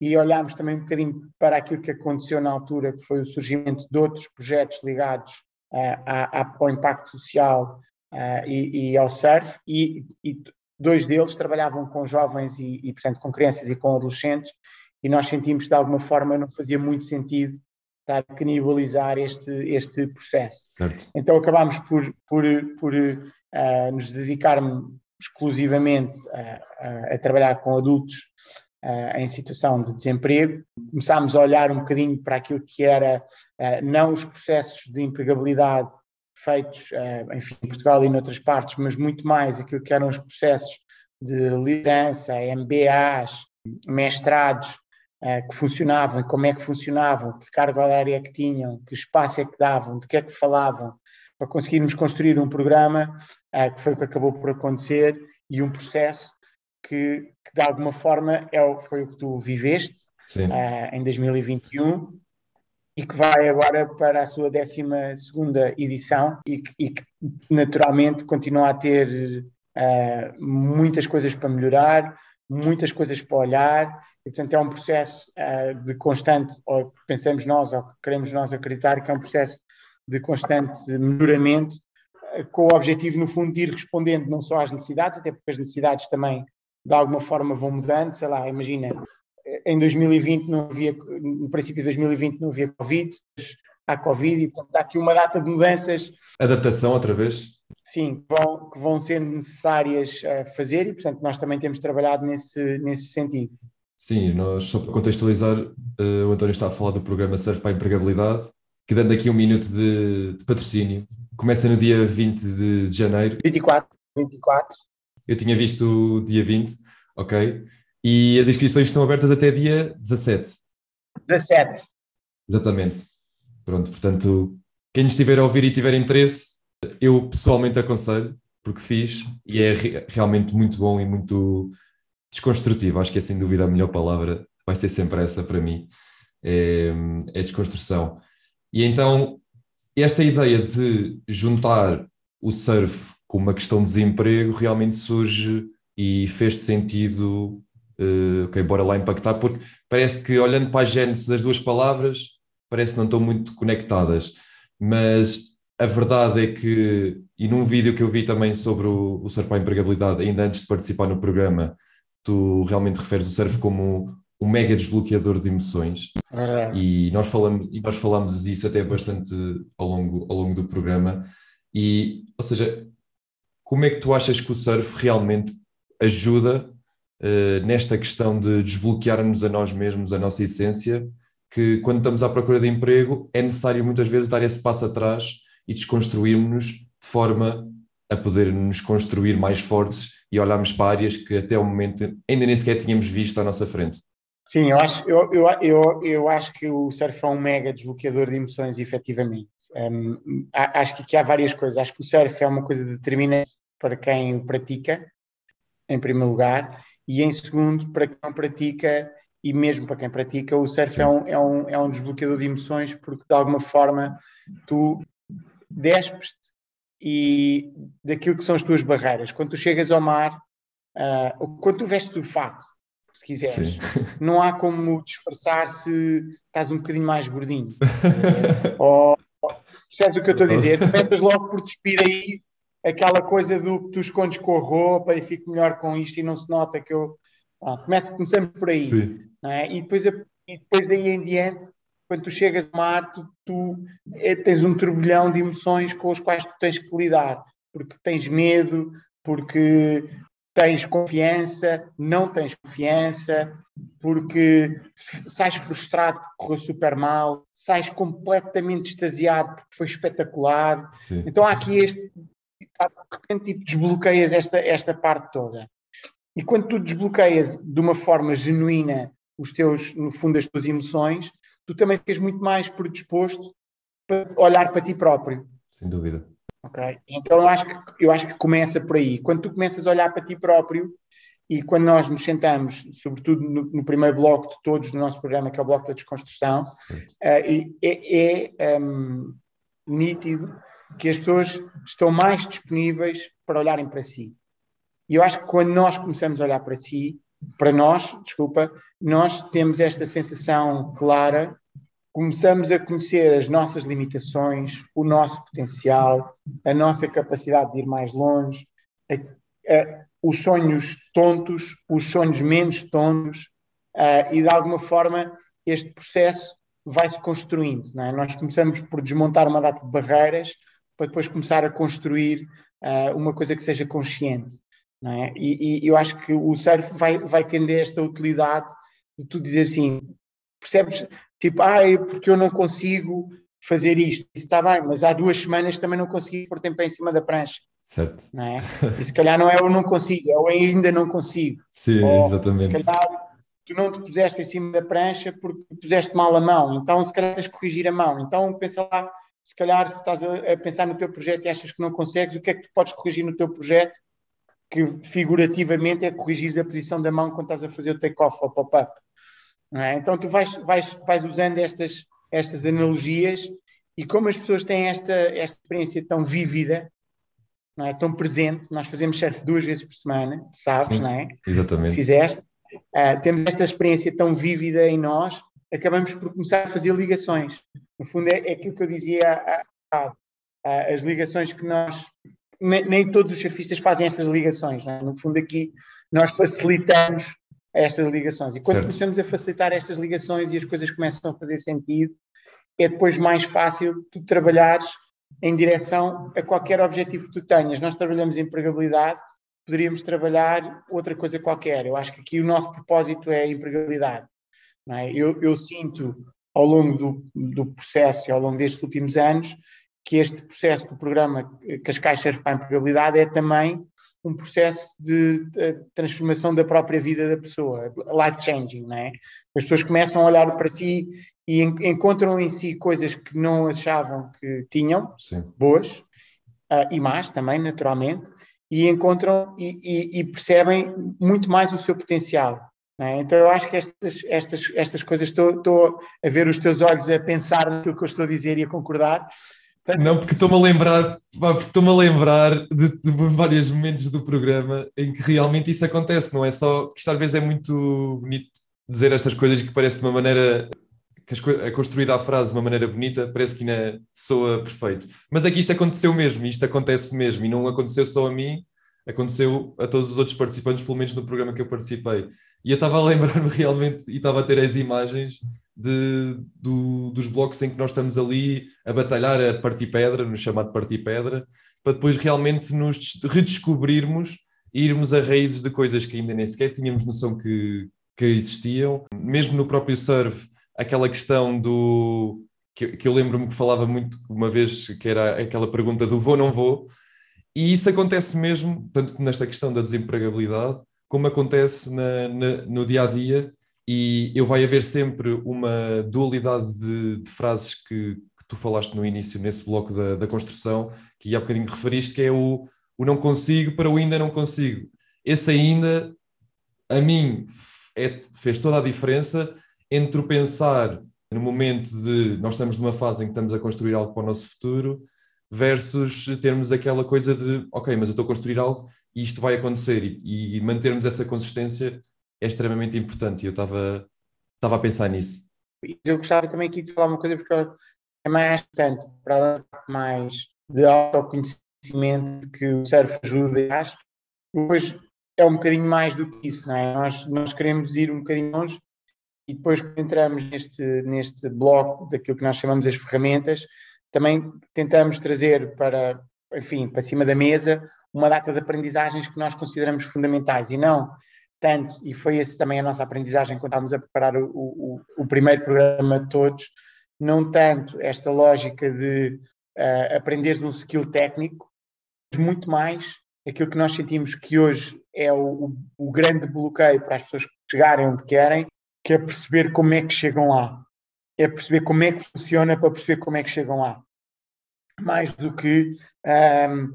e olhámos também um bocadinho para aquilo que aconteceu na altura, que foi o surgimento de outros projetos ligados uh, ao impacto social uh, e, e, ao surf, e, e, dois deles trabalhavam com jovens e, e, portanto, com crianças e com adolescentes, e nós sentimos que de alguma forma não fazia muito sentido estar a canibalizar este, este processo. Certo. Então acabámos por, por, por uh, nos dedicar exclusivamente a, a, a, trabalhar com adultos uh, em situação de desemprego. Começámos a olhar um bocadinho para aquilo que era uh, não os processos de empregabilidade feitos, enfim, em Portugal e noutras partes, mas muito mais aquilo que eram os processos de liderança, MBAs, mestrados, uh, que funcionavam e como é que funcionavam, que carga horária é que tinham, que espaço é que davam, de que é que falavam, para conseguirmos construir um programa, uh, que foi o que acabou por acontecer, e um processo que, que de alguma forma é o, foi o que tu viveste em 2021 e que vai agora para a sua 12 edição e que, e que, naturalmente continua a ter uh, muitas coisas para melhorar, muitas coisas para olhar e, portanto, é um processo uh, de constante, ou pensamos nós, ou queremos nós acreditar que é um processo de constante melhoramento, uh, com o objetivo, no fundo, de ir respondendo não só às necessidades, até porque as necessidades também, de alguma forma, vão mudando. Sei lá, imagina, em 2020 não havia, no princípio de 2020 não havia Covid, há Covid, e, portanto, há aqui uma data de mudanças. Adaptação outra vez? Sim, que vão, que vão sendo necessárias a fazer e, portanto, nós também temos trabalhado nesse, nesse sentido. Sim, nós, só para contextualizar, uh, o António está a falar do programa Serve para a Empregabilidade, que dando aqui um minuto de, de patrocínio, começa no dia 20 de, de, janeiro. 24, 24. Eu tinha visto o dia 20, ok? E as inscrições estão abertas até dia 17. 17. Exatamente. Pronto, portanto, quem estiver a ouvir e tiver interesse, eu pessoalmente aconselho, porque fiz e é re realmente muito bom e muito desconstrutivo, acho que é sem dúvida a melhor palavra, vai ser sempre essa para mim, é, é desconstrução. E então, esta ideia de juntar o surf com uma questão de desemprego realmente surge e fez sentido, uh, ok, bora lá impactar, porque parece que olhando para a gênese das duas palavras, parece que não estão muito conectadas, mas a verdade é que, e num vídeo que eu vi também sobre o, o surf para a empregabilidade, ainda antes de participar no programa, tu realmente referes o surf como um mega desbloqueador de emoções. É. e nós falamos e nós falamos disso até bastante ao longo ao longo do programa. E ou seja como é que tu achas que o surf realmente ajuda uh, nesta questão de desbloquearmos a nós mesmos a nossa essência que quando estamos à procura de emprego é necessário muitas vezes dar esse passo atrás e desconstruirmos-nos de forma a poder nos construir mais fortes e olharmos para áreas que até o momento ainda nem sequer tínhamos visto à nossa frente. Sim, eu acho, eu, eu, eu, eu acho que o surf é um mega desbloqueador de emoções, efetivamente. Um, acho que aqui há várias coisas. Acho que o surf é uma coisa determinante para quem o pratica, em primeiro lugar, e em segundo, para quem não pratica, e mesmo para quem pratica, o surf é um, é, um, é um desbloqueador de emoções, porque de alguma forma tu despes e daquilo que são as tuas barreiras. Quando tu chegas ao mar, uh, quando tu vestes o fato, se quiseres, Sim. [LAUGHS] não há como disfarçar se estás um bocadinho mais gordinho. [LAUGHS] ou, percebes o que eu estou a dizer? [LAUGHS] Começas logo por despir aí aquela coisa do que tu escondes com a roupa e fico melhor com isto e não se nota que eu. Ah, começa, começamos por aí. É? E, depois, e depois daí em diante, quando tu chegas ao mar, tu, tu é, tens um turbilhão de emoções com os quais tu tens que lidar, porque tens medo, porque tens confiança, não tens confiança, porque sais frustrado porque correu super mal, sais completamente extasiado porque foi espetacular. Sim. Então há aqui este, tipo, desbloqueias esta, esta parte toda. E quando tu desbloqueias de uma forma genuína os teus, no fundo, as tuas emoções, tu também ficas muito mais predisposto para olhar para ti próprio. Sem dúvida. Ok? Então eu acho, que, eu acho que começa por aí. Quando tu começas a olhar para ti próprio e quando nós nos sentamos, sobretudo no, no primeiro bloco de todos do nosso programa, que é o bloco da desconstrução, uh, é, é um, nítido que as pessoas estão mais disponíveis para olharem para si. E eu acho que quando nós começamos a olhar para si, para nós, desculpa, nós temos esta sensação clara, começamos a conhecer as nossas limitações, o nosso potencial, a nossa capacidade de ir mais longe, a, a, os sonhos tontos, os sonhos menos tontos, e de alguma forma este processo vai se construindo. É? Nós começamos por desmontar uma data de barreiras para depois começar a construir uh, uma coisa que seja consciente. É? E, e, eu acho que o surf vai, vai tender esta utilidade de tu dizer assim, percebes? Tipo, ah, é porque eu não consigo fazer isto. Isso está bem, mas há duas semanas também não consegui pôr tempo em cima da prancha. Certo. Não é? [LAUGHS] E se calhar não é eu não consigo, é eu ainda não consigo. Sim, Ou, exatamente. Se calhar tu não te puseste em cima da prancha porque puseste mal a mão, então se calhar tens de corrigir a mão. Então pensa lá se calhar se estás a, pensar no teu projeto e achas que não consegues, o que é que tu podes corrigir no teu projeto? Que figurativamente é corrigir a posição da mão quando estás a fazer o take-off ou pop-up. É? Então tu vais, vais, vais usando estas, estas analogias e como as pessoas têm esta, esta experiência tão vívida, não é? tão presente, nós fazemos surf duas vezes por semana, sabes, Sim, não é? Exatamente. Fizeste. Uh, temos esta experiência tão vívida em nós, acabamos por começar a fazer ligações. No fundo, é, é aquilo que eu dizia há, há, as ligações que nós. Nem, nem todos os surfistas fazem estas ligações. É? No fundo, aqui nós facilitamos estas ligações. E quando certo. começamos a facilitar estas ligações e as coisas começam a fazer sentido, é depois mais fácil tu trabalhares em direção a qualquer objetivo que tu tenhas. Nós trabalhamos em empregabilidade, poderíamos trabalhar outra coisa qualquer. Eu acho que aqui o nosso propósito é a empregabilidade. É? Eu, eu, sinto ao longo do, do, processo e ao longo destes últimos anos que este processo do programa Cascais Serve para a Empregabilidade é também um processo de, de, transformação da própria vida da pessoa, life changing, não é? As pessoas começam a olhar para si e en, encontram em si coisas que não achavam que tinham, Sim. boas, uh, e más também, naturalmente, e encontram e, e, e percebem muito mais o seu potencial. É? Então eu acho que estas, estas, estas coisas, estou, estou a ver os teus olhos a pensar naquilo que eu estou a dizer e a concordar. Não, porque estou-me a lembrar, estou-me a lembrar de, de, vários momentos do programa em que realmente isso acontece, não é só que isto às vezes é muito bonito dizer estas coisas que parece de uma maneira que é construída a frase de uma maneira bonita, parece que ainda soa perfeito. Mas é que isto aconteceu mesmo, isto acontece mesmo, e não aconteceu só a mim, aconteceu a todos os outros participantes, pelo menos no programa que eu participei. E eu estava a lembrar-me [LAUGHS] realmente e estava a ter as imagens de, do, dos blocos em que nós estamos ali a batalhar a partir pedra, no chamado partir pedra, para depois realmente nos redescobrirmos e irmos a raízes de coisas que ainda nem sequer tínhamos noção que, que existiam. Mesmo no próprio surf, aquela questão do. que, que eu lembro-me que falava muito uma vez, que era aquela pergunta do vou, não vou. E isso acontece mesmo, tanto nesta questão da desempregabilidade, como acontece na, na, no dia a dia, e eu vai haver sempre uma dualidade de, de frases que, que, tu falaste no início, nesse bloco da, da construção, que há bocadinho referiste, que é o, o não consigo para o ainda não consigo. Esse ainda a mim é, fez toda a diferença entre o pensar no momento de nós estamos numa fase em que estamos a construir algo para o nosso futuro versus termos aquela coisa de ok, mas eu estou a construir algo e isto vai acontecer e, e mantermos essa consistência é extremamente importante e eu estava, estava a pensar nisso. Eu gostava também aqui de falar uma coisa porque é mais importante para mais de autoconhecimento que o surf ajuda, acho. Depois é um bocadinho mais do que isso, não é? Nós, nós queremos ir um bocadinho longe e depois entramos neste, neste bloco daquilo que nós chamamos as ferramentas, também tentamos trazer para, enfim, para cima da mesa uma data de aprendizagens que nós consideramos fundamentais e não tanto, e foi esse também a nossa aprendizagem quando estávamos a preparar o, o, o primeiro programa de todos, não tanto esta lógica de uh, aprenderes um skill técnico, mas muito mais aquilo que nós sentimos que hoje é o, o grande bloqueio para as pessoas chegarem onde querem, que é perceber como é que chegam lá. É perceber como é que funciona para perceber como é que chegam lá. Mais do que um,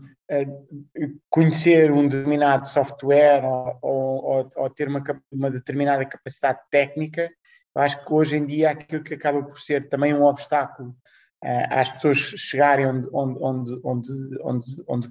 conhecer um determinado software ou, ou, ou ter uma, uma, determinada capacidade técnica, eu acho que hoje em dia aquilo que acaba por ser também um obstáculo uh, às pessoas chegarem onde, onde, onde, onde, onde,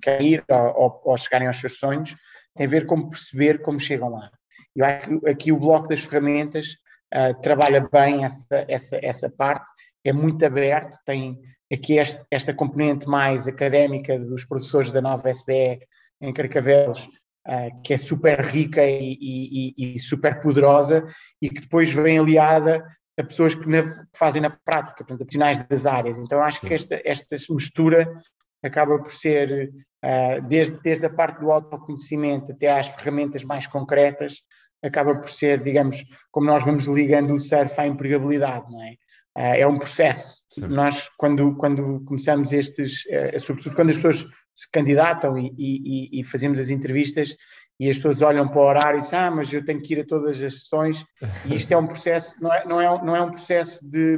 ou, ou, chegarem aos seus sonhos, tem a ver com perceber como chegam lá. Eu acho que aqui o bloco das ferramentas uh, trabalha bem essa, essa, essa parte, é muito aberto, tem aqui este, esta componente mais académica dos professores da nova SBE em Carcavelos, uh, que é super rica e, e, e, super poderosa e que depois vem aliada a pessoas que, na, que fazem na prática, portanto, profissionais das áreas. Então acho Sim. que esta, esta mistura acaba por ser, uh, desde, desde a parte do autoconhecimento até às ferramentas mais concretas, acaba por ser, digamos, como nós vamos ligando o surf à empregabilidade, não é? Uh, é um processo. Nós, quando, quando começamos estes, uh, sobretudo quando as pessoas se candidatam e, e, e, fazemos as entrevistas e as pessoas olham para o horário e dizem, ah, mas eu tenho que ir a todas as sessões, e isto é um processo, não é, não é, não é um processo de,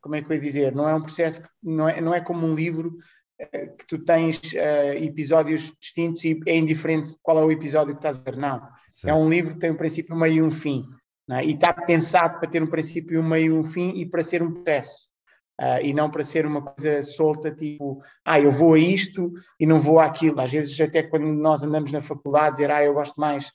como é que eu ia dizer, não é um processo, não é, não é como um livro que tu tens uh, episódios distintos e é indiferente qual é o episódio que estás a ver. Não. Certo. É um livro que tem um princípio, um meio e um fim. É? E está pensado para ter um princípio, um meio e um fim e para ser um processo. Uh, e não para ser uma coisa solta, tipo, ah, eu vou a isto e não vou àquilo. Às vezes, até quando nós andamos na faculdade, dizer, ah, eu gosto mais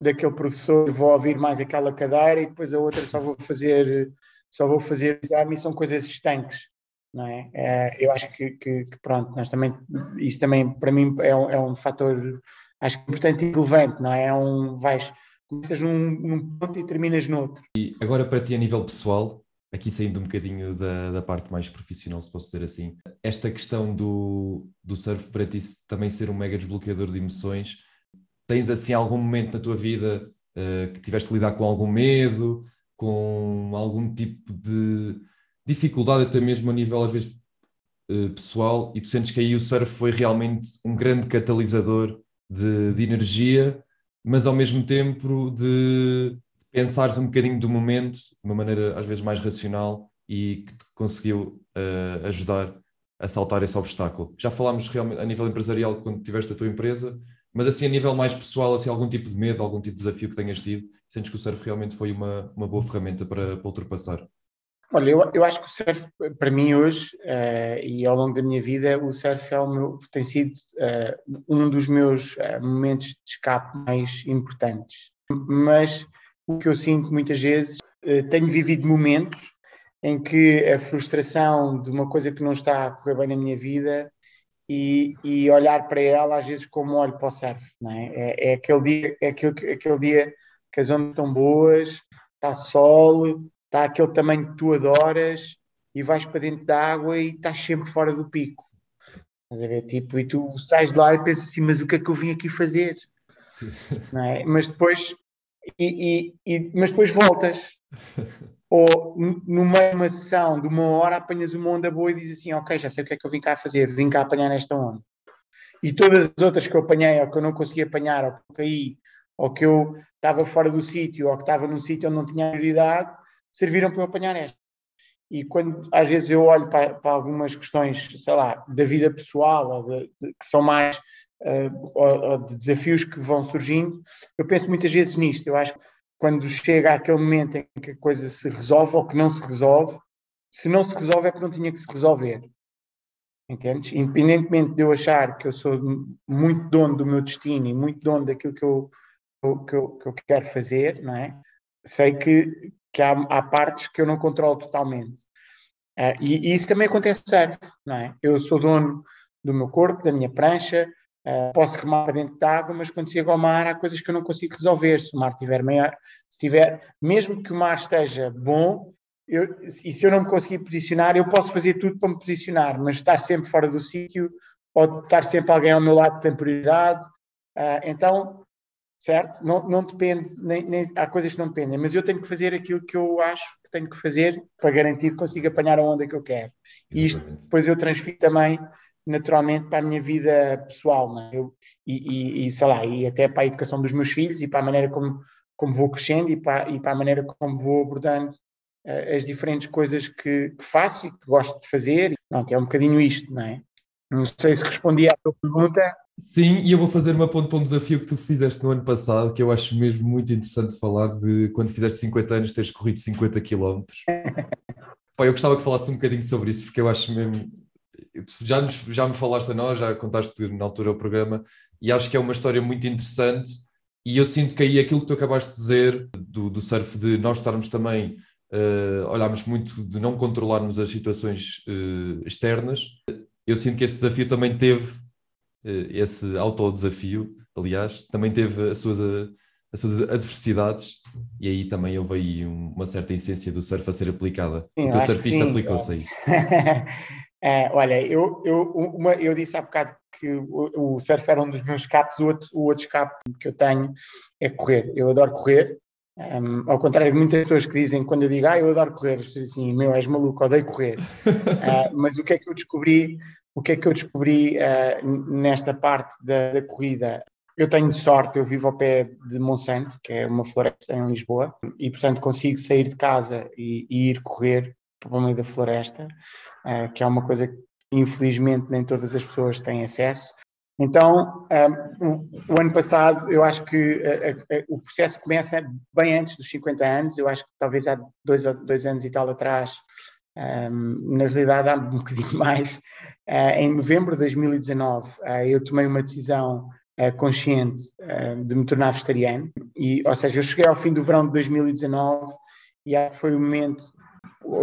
daquele professor, vou ouvir mais aquela cadeira e depois a outra só vou fazer, só vou fazer exame e são coisas estanques não é? é eu acho que, que, que, pronto, nós também, isso também para mim é um, é um fator, acho que importante e relevante, não é? É um, vais, começas num, num ponto e terminas no outro. E agora para ti a nível pessoal, aqui saindo um bocadinho da, da parte mais profissional, se posso dizer assim, esta questão do, do surf para ti também ser um mega desbloqueador de emoções, tens assim algum momento na tua vida uh, que tiveste de lidar com algum medo, com algum tipo de dificuldade até mesmo a nível às vezes eh, pessoal e tu sentes que aí o surf foi realmente um grande catalisador de, de energia, mas ao mesmo tempo de pensares um bocadinho do momento de uma maneira às vezes mais racional e que te conseguiu uh, ajudar a saltar esse obstáculo. Já falámos realmente a nível empresarial quando tiveste a tua empresa, mas assim a nível mais pessoal, assim, algum tipo de medo, algum tipo de desafio que tenhas tido, sentes que o surf realmente foi uma, uma boa ferramenta para, para ultrapassar? Olha, eu, eu acho que o surf, para mim hoje, uh, e ao longo da minha vida, o surf é o meu, tem sido uh, um dos meus uh, momentos de escape mais importantes. Mas o que eu sinto muitas vezes, tenho vivido momentos em que a frustração de uma coisa que não está a correr bem na minha vida e, e olhar para ela às vezes como olho para o surf, é? É, é aquele dia, é aquele, aquele dia que as ondas estão boas, está sol, está aquele tamanho que tu adoras e vais para dentro da água e estás sempre fora do pico. Estás a ver? Tipo, e tu sais de lá e pensas assim, mas o que é que eu vim aqui fazer? Não é? Mas depois e, e, e, mas depois voltas. [LAUGHS] Ou no meio de uma sessão de uma hora apanhas uma onda boa e dizes assim, ok, já sei o que é que eu vim cá fazer, vim cá apanhar nesta onda. E todas as outras que eu apanhei, ou que eu não consegui apanhar, ou que eu caí, ou que eu estava fora do sítio, ou que estava num sítio onde não tinha prioridade, serviram para eu apanhar esta. E quando às vezes eu olho para, para algumas questões, sei lá, da vida pessoal, ou de, de, que são mais uh, ou, ou, de desafios que vão surgindo, eu penso muitas vezes nisto. Eu acho que quando chega aquele momento em que a coisa se resolve ou que não se resolve, se não se resolve é porque não tinha que se resolver. Entendes? Independentemente de eu achar que eu sou muito dono do meu destino e muito dono daquilo que eu, que eu, que eu quero fazer, não é? Sei que, que há, há partes que eu não controlo totalmente. Uh, e, e, isso também acontece certo, não é? Eu sou dono do meu corpo, da minha prancha, uh, posso remar para dentro de água, mas quando chego ao mar há coisas que eu não consigo resolver. Se o mar estiver maior, se tiver, mesmo que o mar esteja bom, eu, e se eu não me conseguir posicionar, eu posso fazer tudo para me posicionar, mas estar sempre fora do sítio, pode estar sempre alguém ao meu lado de temporalidade. Uh, então, certo? Não, não depende, nem, nem, há coisas que não dependem, mas eu tenho que fazer aquilo que eu acho que tenho que fazer para garantir que consiga apanhar a onda que eu quero. E isto depois eu transfiro também naturalmente para a minha vida pessoal, é? eu, e, e, e, sei lá, e até para a educação dos meus filhos e para a maneira como, como vou crescendo e para, e para a maneira como vou abordando uh, as diferentes coisas que, que, faço e que gosto de fazer. Não, é um bocadinho isto, não é? Não sei se respondi à tua pergunta. Sim, e eu vou fazer uma ponto para um desafio que tu fizeste no ano passado, que eu acho mesmo muito interessante falar de quando fizeste 50 anos teres corrido 50 km. [LAUGHS] Pá, eu gostava que falasse um bocadinho sobre isso, porque eu acho mesmo. Já, nos, já me falaste a nós, já contaste na altura o programa, e acho que é uma história muito interessante. E eu sinto que aí aquilo que tu acabaste de dizer do, do surf, de nós estarmos também uh, olharmos muito de não controlarmos as situações uh, externas, eu sinto que esse desafio também teve, esse autodesafio, aliás, também teve as suas, as suas adversidades e aí também houve aí uma certa essência do surf a ser aplicada. Sim, o teu surfista aplicou-se aí. [LAUGHS] é, olha, eu, eu, uma, eu disse há bocado que o, o surf era um dos meus escapes, o outro, o outro escape que eu tenho é correr. Eu adoro correr, um, ao contrário de muitas pessoas que dizem, quando eu digo, ah, eu adoro correr, as pessoas dizem assim, meu, és maluco, odeio correr. uh, [LAUGHS] mas o que é que eu descobri, o que é que eu descobri uh, nesta parte da, da, corrida? Eu tenho sorte, eu vivo ao pé de Monsanto, que é uma floresta em Lisboa, e portanto consigo sair de casa e, e ir correr para o meio da floresta, uh, que é uma coisa que infelizmente nem todas as pessoas têm acesso. Então, um, o, ano passado, eu acho que a, a, o processo começa bem antes dos 50 anos, eu acho que talvez há dois, dois anos e tal atrás, um, na realidade há um [LAUGHS] bocadinho mais, uh, em novembro de 2019, uh, eu tomei uma decisão uh, consciente de me tornar vegetariano, e, ou seja, eu cheguei ao fim do verão de 2019 e foi o momento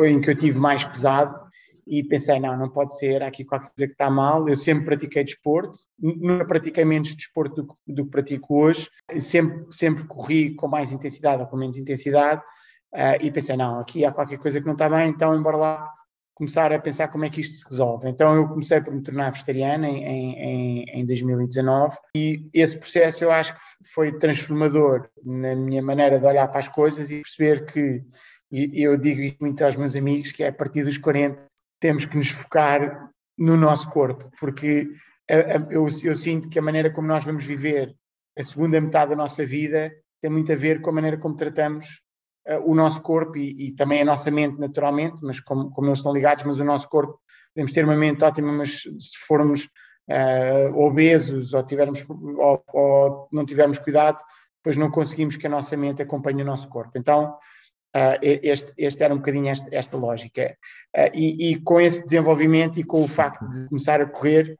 em que eu tive mais pesado, e pensei, não, não pode ser, há aqui qualquer coisa que está mal. Eu sempre pratiquei desporto, nunca pratiquei menos desporto do, do que pratico hoje, sempre, sempre corri com mais intensidade ou com menos intensidade, uh, e pensei, não, aqui há qualquer coisa que não está bem, então embora lá começar a pensar como é que isto se resolve. Então eu comecei por me tornar vegetariana em, em, em 2019 e esse processo eu acho que foi transformador na minha maneira de olhar para as coisas e perceber que, e eu digo isto muito aos meus amigos, que é a partir dos 40 temos que nos focar no nosso corpo, porque eu, eu, sinto que a maneira como nós vamos viver a segunda metade da nossa vida tem muito a ver com a maneira como tratamos o nosso corpo e, e, também a nossa mente, naturalmente, mas como, como eles estão ligados, mas o nosso corpo, podemos ter uma mente ótima, mas se formos uh, obesos ou, tivermos, ou, ou não tivermos cuidado, depois não conseguimos que a nossa mente acompanhe o nosso corpo. Então, Uh, este, este, era um bocadinho esta, esta lógica. Uh, e, e, com esse desenvolvimento e com o facto de começar a correr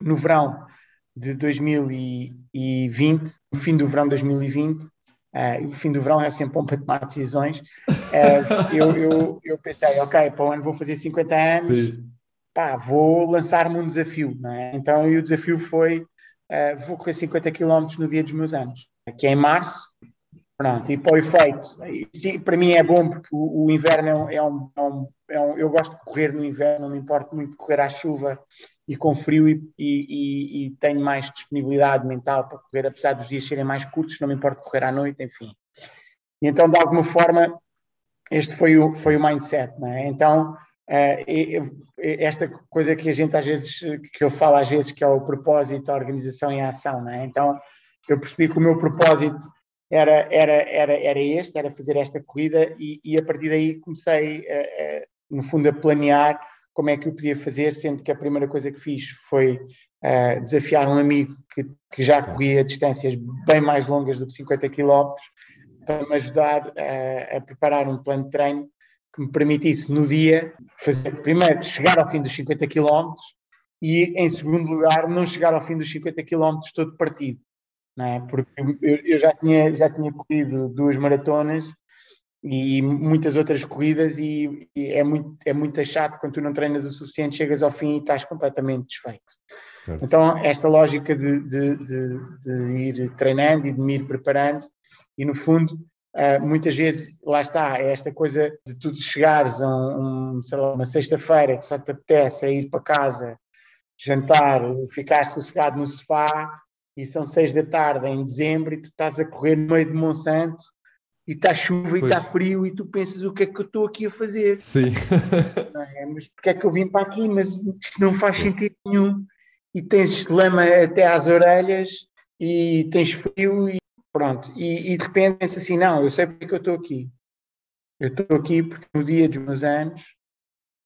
no verão de 2020, no fim do verão de 2020, uh, o fim do verão é sempre bom para tomar decisões, [LAUGHS] eu, eu, eu, pensei, ok, para o ano vou fazer 50 anos, pá, vou lançar-me um desafio. É? Então, o desafio foi, vou correr 50 km no dia dos meus anos, que é em março, Pronto, e para o efeito, sim, para mim é bom porque o, o inverno é um, é, um, é um, Eu gosto de correr no inverno, não me importa muito correr à chuva e com frio e, e, e, tenho mais disponibilidade mental para correr, apesar dos dias serem mais curtos, não me importa correr à noite, enfim. E então, de alguma forma, este foi o, foi o mindset, não é? Então, uh, esta coisa que a gente às vezes, que eu falo às vezes, que é o propósito, a organização e a ação, não é? Então, eu percebi que o meu propósito era, era, era, era este, era fazer esta corrida e, e a partir daí comecei, no fundo, a planear como é que eu podia fazer, sendo que a primeira coisa que fiz foi uh, desafiar um amigo que, que já Sim. corria distâncias bem mais longas do que 50 km para me ajudar a, a preparar um plano de treino que me permitisse no dia fazer primeiro chegar ao fim dos 50 km e em segundo lugar não chegar ao fim dos 50 km todo partido, não é? Porque eu, eu já tinha já tinha corrido duas maratonas e muitas outras corridas e, e é muito é muito chato quando tu não treinas o suficiente chegas ao fim e estás completamente desfeito. Certo. Então, esta lógica de, de, de, de ir treinando e de me ir preparando, e no fundo, uh, muitas vezes, lá está, é esta coisa de tu chegares a um, um, lá, uma sexta-feira que só te apetece é ir para casa, jantar, ficar sossegado no sofá, e são seis da tarde em dezembro, e tu estás a correr no meio de Monsanto, e está chuva e Pois. está frio, e tu pensas o que é que eu estou aqui a fazer? Sim. [LAUGHS] não é? Mas porque é que eu vim para aqui? Mas isto não faz sentido nenhum. E tens lama até às orelhas e tens frio e pronto. E, e de repente pensas assim, não, eu sei porque é que eu estou aqui. Eu estou aqui porque no dia dos meus anos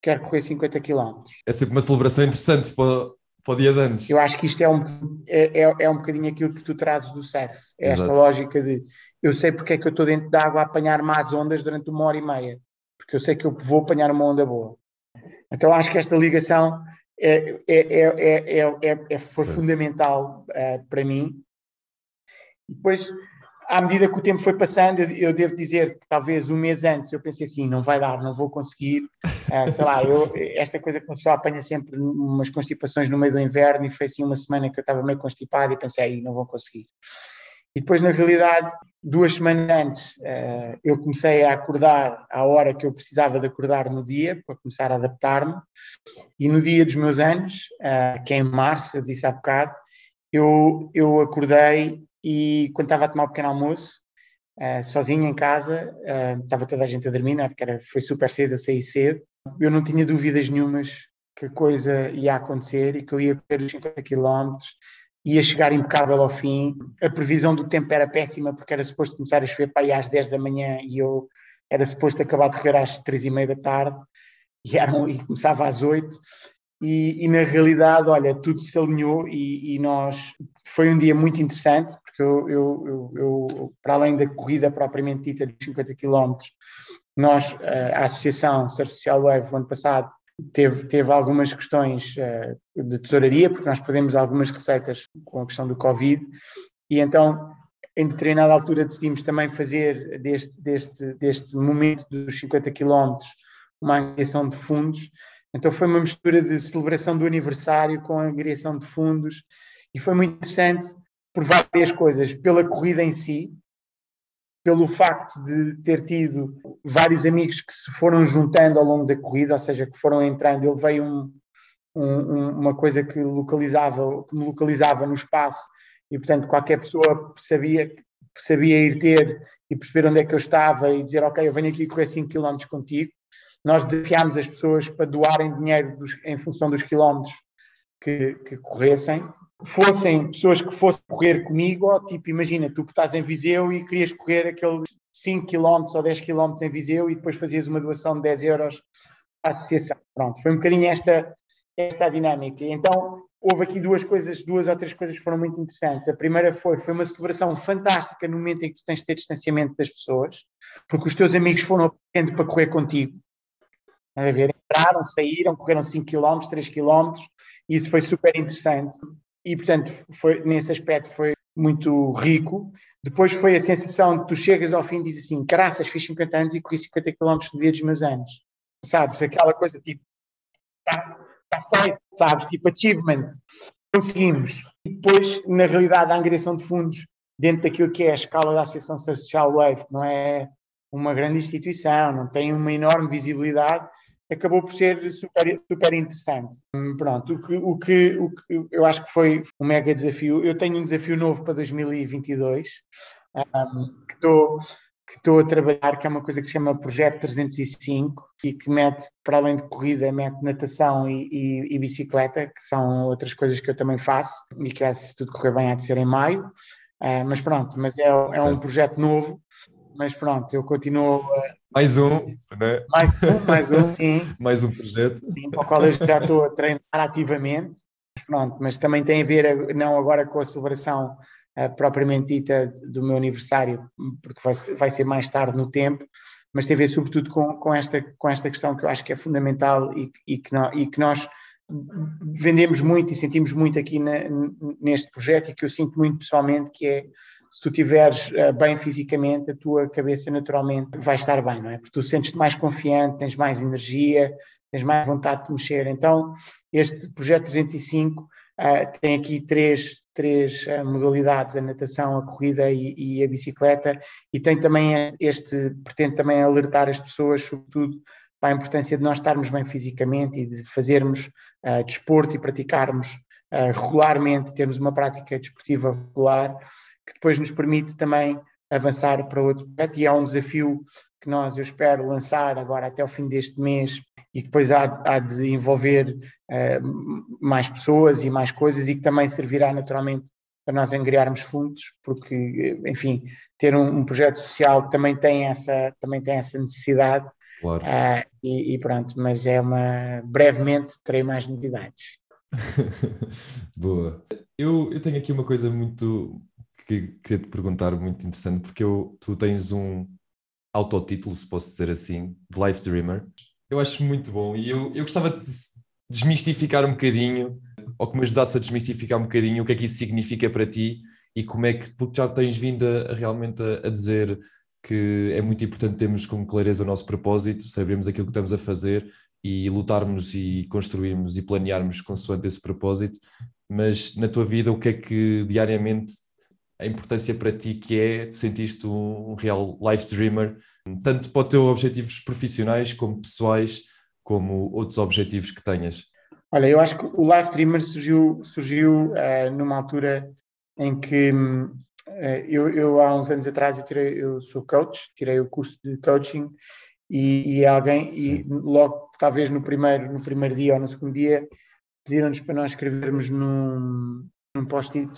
quero correr 50 km. É sempre uma celebração interessante para, para o dia de anos. Eu acho que isto é um, é, é, é um bocadinho aquilo que tu trazes do surf. É esta lógica de eu sei porque é que eu estou dentro da água a apanhar más ondas durante uma hora e meia. Porque eu sei que eu vou apanhar uma onda boa. Então acho que esta ligação é, é, é, é, é, é- é- foi Certo. fundamental eh, para mim. E depois, à medida que o tempo foi passando, eu, eu devo dizer que talvez um mês antes eu pensei assim, não vai dar, não vou conseguir. Eh, sei lá, eu, esta coisa que uma pessoa apanha sempre umas constipações no meio do inverno e foi assim uma semana que eu estava meio constipado e pensei, "Aí, não vou conseguir. E depois, na realidade, duas semanas antes, eh, eu comecei a acordar à hora que eu precisava de acordar no dia, para começar a adaptar-me. E no dia dos meus anos, eh, que é em março, eu disse há bocado, eu, eu acordei e quando estava a tomar o pequeno almoço, eh, sozinho em casa, estava toda a gente a dormir, não é? porque era, foi super cedo, eu saí cedo. Eu não tinha dúvidas nenhumas que a coisa ia acontecer e que eu ia correr os 50 quilómetros ia chegar impecável ao fim. A previsão do tempo era péssima porque era suposto começar a chover para aí às 10 da manhã e eu era suposto acabar de correr às 3 e meia da tarde e, eram, e começava às 8. E, e na realidade, olha, tudo se alinhou e, e nós foi um dia muito interessante porque eu, eu, eu, eu, para além da corrida propriamente dita dos 50 km, nós, eh, a Associação Social Wave, o ano passado, teve, teve algumas questões eh, de tesouraria, porque nós perdemos algumas receitas com a questão do Covid, e então, em determinada altura, decidimos também fazer deste, deste, deste momento dos 50 quilómetros uma angariação de fundos. Então, foi uma mistura de celebração do aniversário com a angariação de fundos, e foi muito interessante por várias coisas, pela corrida em si, pelo facto de ter tido vários amigos que se foram juntando ao longo da corrida, ou seja, que foram entrando, ele veio um, um, uma coisa que localizava, que me localizava no espaço e, portanto, qualquer pessoa sabia, sabia ir ter e perceber onde é que eu estava e dizer, ok, eu venho aqui correr 5 km contigo. Nós desafiámos as pessoas para doarem dinheiro dos, em função dos quilómetros que, que corressem fossem pessoas que fossem correr comigo, ou tipo, imagina, tu que estás em Viseu e querias correr aqueles 5 km ou 10 km em Viseu e depois fazias uma doação de 10 euros à associação. Pronto, foi um bocadinho esta, esta dinâmica. Então, houve aqui duas coisas, duas ou três coisas que foram muito interessantes. A primeira foi, foi uma celebração fantástica no momento em que tu tens de ter distanciamento das pessoas, porque os teus amigos foram aprendendo para correr contigo. A ver, entraram, saíram, correram 5 km, 3 km, e isso foi super interessante e portanto foi, nesse aspecto foi muito rico. Depois foi a sensação de tu chegas ao fim e dizes assim, caraças, fiz 50 anos e corri 50 km no dia dos meus anos. Sabes, aquela coisa tipo, está tá feito, sabes, tipo achievement, conseguimos. E depois, na realidade, a angariação de fundos dentro daquilo que é a escala da Associação Social Wave, que não é uma grande instituição, não tem uma enorme visibilidade, acabou por ser super, super interessante. Hum, Pronto, o que, o, que, o que eu acho que foi um mega desafio. Eu tenho um desafio novo para 2022, um, que estou que estou a trabalhar, que é uma coisa que se chama Projeto 305 e que mete, para além de corrida, mete natação e, e, e bicicleta, que são outras coisas que eu também faço e que, se tudo correr bem, há de ser em maio. Uh, mas pronto, mas é, é um projeto novo, mas pronto, eu continuo Mais um, né? mais um, mais um, sim. [LAUGHS] Mais um projeto. Sim, para o qual eu já estou a treinar ativamente. mas pronto, mas também tem a ver, não agora com a celebração uh, propriamente dita do meu aniversário, porque vai, vai ser mais tarde no tempo, mas tem a ver sobretudo com, com, esta, com esta questão que eu acho que é fundamental e, e, que, nós, e que nós vendemos muito e sentimos muito aqui na, neste projeto e que eu sinto muito pessoalmente, que é se tu estiveres uh, bem fisicamente, a tua cabeça naturalmente vai estar bem, não é? Porque tu sentes-te mais confiante, tens mais energia, tens mais vontade de mexer. Então, este projeto 305 uh, eh, tem aqui três, três uh, modalidades, a natação, a corrida e, e, a bicicleta, e tem também este, pretende também alertar as pessoas, sobretudo, para a importância de nós estarmos bem fisicamente e de fazermos uh, desporto e praticarmos regularmente, termos uma prática desportiva regular, que depois nos permite também avançar para outro projeto e é um desafio que nós, eu espero, lançar agora até o fim deste mês e que depois há, há de envolver uh, mais pessoas e mais coisas e que também servirá naturalmente para nós angriarmos fundos, porque, enfim, ter um, um projeto social também tem essa, também tem essa necessidade. Claro. Uh, e, e, pronto, mas é uma. Brevemente terei mais novidades. [LAUGHS] Boa. Eu, eu tenho aqui uma coisa muito, que queria te perguntar, muito interessante, porque eu, tu tens um autotítulo, se posso dizer assim, de Life Dreamer. Eu acho muito bom e eu, eu gostava de desmistificar um bocadinho, ou que me ajudasse a desmistificar um bocadinho o que é que isso significa para ti e como é que, porque já tens vindo a, realmente a, a dizer que é muito importante termos com clareza o nosso propósito, sabermos aquilo que estamos a fazer e lutarmos e construirmos e planearmos consoante esse propósito, mas na tua vida o que é que diariamente a importância para ti que é, sentiste um real live streamer, tanto para os teus objetivos profissionais como pessoais, como outros objetivos que tenhas? Olha, eu acho que o live streamer surgiu, surgiu uh, numa altura em que uh, eu, eu, há uns anos atrás, eu, tirei, eu sou coach, tirei o curso de coaching e, e alguém, Sim. e logo, talvez no primeiro, no primeiro dia ou no segundo dia, pediram-nos para nós escrevermos num, um post-it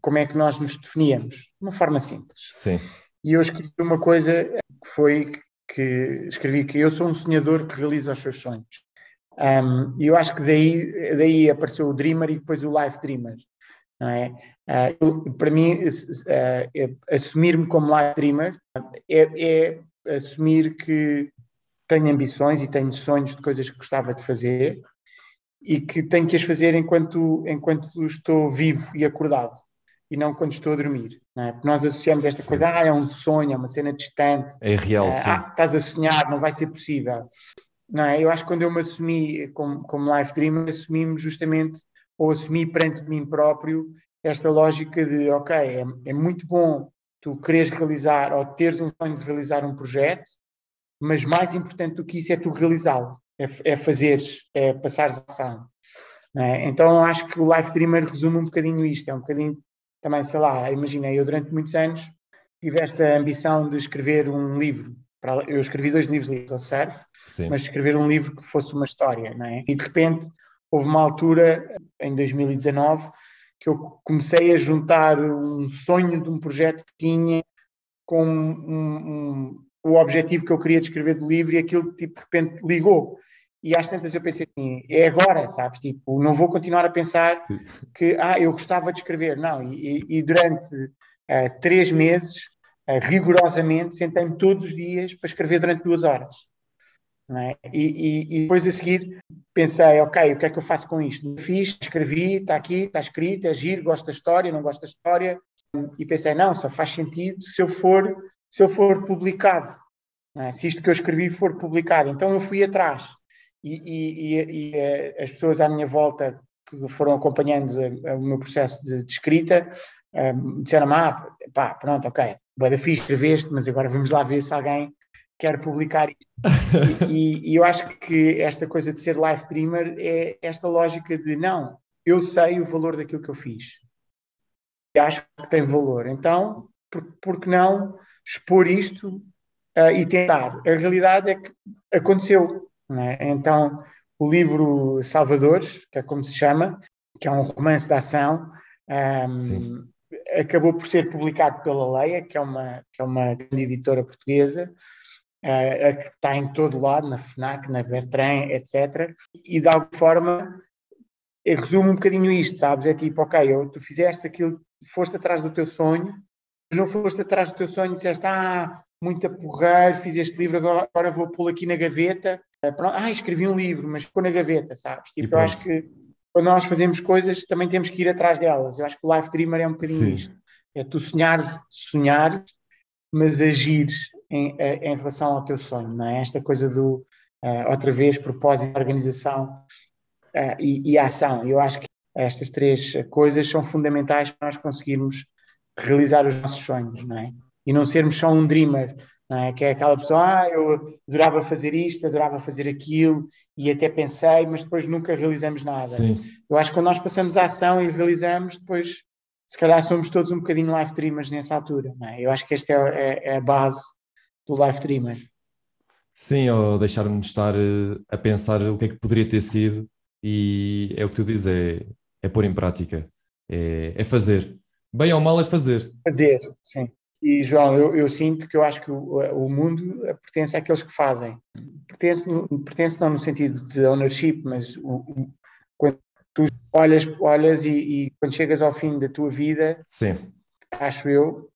como é que nós nos definíamos, de uma forma simples. Sim. E eu escrevi uma coisa que foi que escrevi que eu sou um sonhador que realiza os seus sonhos. Um, e eu acho que daí, daí apareceu o Dreamer e depois o Life Dreamer. Não é? Uh, eu, para mim, uh, assumir-me como Life Dreamer é, é assumir que tenho ambições e tenho sonhos de coisas que gostava de fazer e que tenho que as fazer enquanto, enquanto estou vivo e acordado e não quando estou a dormir. É? Porque nós associamos esta sim. coisa, ah, é um sonho, é uma cena distante. É real, ah, sim. Ah, estás a sonhar, não vai ser possível. Não é? Eu acho que quando eu me assumi como, como life dreamer, assumi-me justamente, ou assumi perante mim próprio, esta lógica de, ok, é, é muito bom tu quereres realizar ou teres um sonho de realizar um projeto, mas mais importante do que isso é tu realizá-lo é, é fazeres, é passares a ação. É? Então acho que o Life Dreamer resume um bocadinho isto, é um bocadinho também, sei lá, imaginei, eu durante muitos anos tive esta ambição de escrever um livro, eu escrevi dois livros ao surf, Sim. mas escrever um livro que fosse uma história, não é? E de repente houve uma altura, em 2019, que eu comecei a juntar um sonho de um projeto que tinha com um, um, o objetivo que eu queria descrever do livro e aquilo tipo, de repente ligou. E às tantas eu pensei assim, é agora, sabes? Tipo, não vou continuar a pensar Sim. que, ah, eu gostava de escrever. Não, e, e durante uh, três meses, uh, rigorosamente, sentei-me todos os dias para escrever durante duas horas. É? E, e, e, depois a seguir pensei, ok, o que é que eu faço com isto? Fiz, escrevi, está aqui, está escrito, é giro, gosto da história, não gosto da história. E pensei, não, só faz sentido se eu for se eu for publicado, é? se isto que eu escrevi for publicado. Então eu fui atrás e, e, e, e eh, as pessoas à minha volta que foram acompanhando o meu processo de, de escrita um, ehm, disseram-me, ah, pá, pronto, ok, boa da fixe, escreveste, mas agora vamos lá ver se alguém quer publicar isto. [LAUGHS] e, e, eu acho que esta coisa de ser live dreamer é esta lógica de não, eu sei o valor daquilo que eu fiz. E acho que tem valor. Então, por, por que não expor isto uh, e tentar. A realidade é que aconteceu. É? Então, o livro Salvadores, que é como se chama, que é um romance de ação, um, acabou por ser publicado pela Leia, que é uma, que é uma grande editora portuguesa, uh, que está em todo lado, na FNAC, na Bertrand, etc. E de alguma forma resume um bocadinho isto, sabes? É tipo, ok, eu, tu fizeste aquilo, foste atrás do teu sonho, não foste atrás do teu sonho e disseste, ah, muito porreiro, fiz este livro, agora, agora vou pô-lo aqui na gaveta. Eh, ah, escrevi um livro, mas ficou na gaveta, sabes? Tipo, eu acho que quando nós fazemos coisas, também temos que ir atrás delas. Eu acho que o Life Dreamer é um bocadinho Sim. isto. É tu sonhares, sonhares, mas agires em, eh, em, relação ao teu sonho, não é? Esta coisa do, uh, outra vez, propósito, organização uh, e, e ação. Eu acho que estas três coisas são fundamentais para nós conseguirmos realizar os nossos sonhos, não é? E não sermos só um dreamer, é? que é aquela pessoa, ah, eu adorava fazer isto, adorava fazer aquilo, e até pensei, mas depois nunca realizamos nada. Sim. Eu acho que quando nós passamos a ação e realizamos, depois se calhar somos todos um bocadinho live dreamers nessa altura. É? Eu acho que esta é, é, é, a base do live dreamer. Sim, ou deixar-me estar eh, a pensar o que é que poderia ter sido, e é o que tu dizes, é, é pôr em prática, é, é fazer. Bem ou mal é fazer. Fazer, sim. E, João, eu, eu, sinto que eu acho que o, o, mundo pertence àqueles que fazem. Pertence, pertence não no sentido de ownership, mas o, o, quando tu olhas, olhas e, e, quando chegas ao fim da tua vida, Sim. acho eu,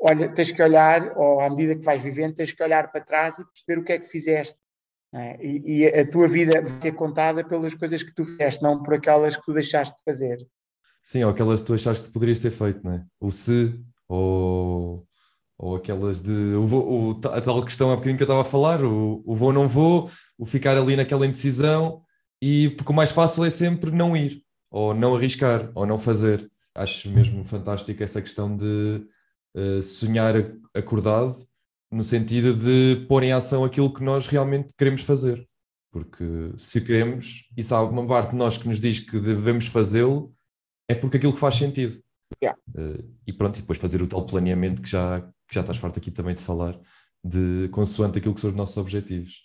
olha, tens que olhar, ou à medida que vais vivendo, tens que olhar para trás e perceber o que é que fizeste. É? E, e, a tua vida vai ser contada pelas coisas que tu fizeste, não por aquelas que tu deixaste de fazer. Sim, ou aquelas que tu achaste que poderias ter feito, não é? O se ou, ou aquelas de o, o, a tal questão há bocadinho que eu estava a falar, o, o vou não vou, o ficar ali naquela indecisão, e porque o mais fácil é sempre não ir, ou não arriscar, ou não fazer. Acho mesmo fantástico essa questão de uh, sonhar acordado, no sentido de pôr em ação aquilo que nós realmente queremos fazer. Porque se queremos, e sabe uma parte de nós que nos diz que devemos fazê-lo, é porque aquilo que faz sentido. Yeah. Uh, e pronto, e depois fazer o tal planeamento que já, que já estás farto aqui também de falar, de consoante aquilo que são os nossos objetivos.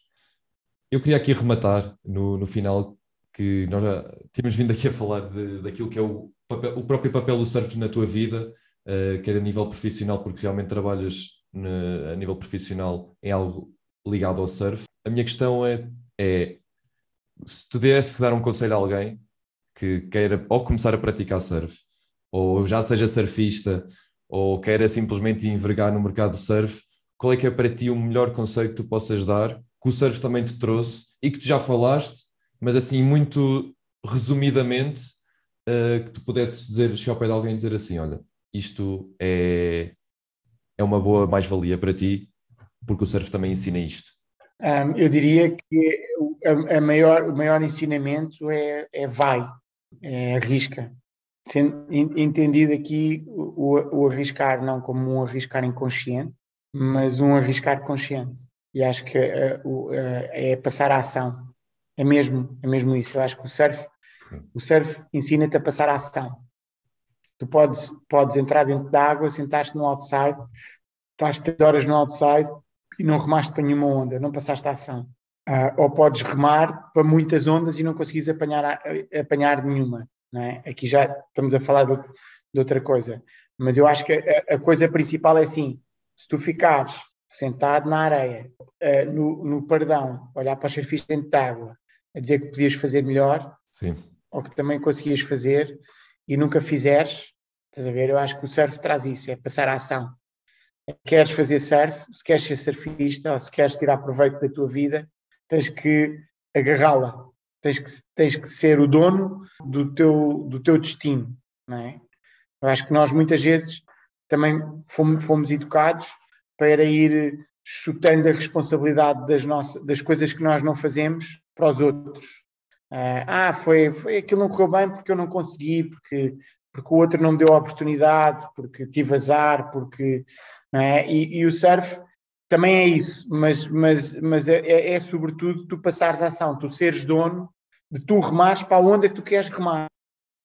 Eu queria aqui rematar no, no final que nós já tínhamos vindo aqui a falar de, daquilo que é o, papel, o próprio papel do surf na tua vida, uh, quer a nível profissional, porque realmente trabalhas ne, a nível profissional em algo ligado ao surf. A minha questão é, é se tu desse que dar um conselho a alguém que queira ou começar a praticar surf, ou já seja surfista, ou queira simplesmente envergar no mercado de surf, qual é que é para ti o melhor conselho que tu possas dar, que o surf também te trouxe e que tu já falaste, mas assim muito resumidamente, uh, que tu pudesses dizer, chegar ao pé de alguém e dizer assim, olha, isto é, é uma boa mais-valia para ti, porque o surf também ensina isto. Um, eu diria que a, a maior, o maior ensinamento é, é vai, é arrisca entendido aqui o, o, arriscar não como um arriscar inconsciente, mas um arriscar consciente. E acho que uh, uh, é passar a ação. É mesmo, é mesmo isso. Eu acho que o surf, o surf ensina-te a passar a ação. Tu podes, podes entrar dentro da água, sentar-te no outside, estás três horas no outside e não remaste para nenhuma onda, não passaste a ação. Uh, ou podes remar para muitas ondas e não conseguires apanhar, apanhar nenhuma. É? Aqui já estamos a falar de, de, outra coisa, mas eu acho que a, a, coisa principal é assim: se tu ficares sentado na areia, uh, no, no pardão, olhar para os surfistas dentro de água, a dizer que podias fazer melhor, Sim. ou que também conseguias fazer e nunca fizeres, estás a ver? Eu acho que o surf traz isso: é passar a ação. Queres fazer surf, se queres ser surfista ou se queres tirar proveito da tua vida, tens que agarrá-la, tens que, tens que ser o dono do teu, do teu destino, não é? Eu acho que nós muitas vezes também fomos, fomos educados para ir chutando a responsabilidade das, nossas, das coisas que nós não fazemos para os outros. Uh, ah, foi, foi aquilo não correu bem porque eu não consegui, porque, porque o outro não me deu a oportunidade, porque tive azar, porque. É? E, e, o surf também é isso, mas, mas, mas é, é, é, sobretudo tu passares a ação, tu seres dono de tu remares para onde é que tu queres remar.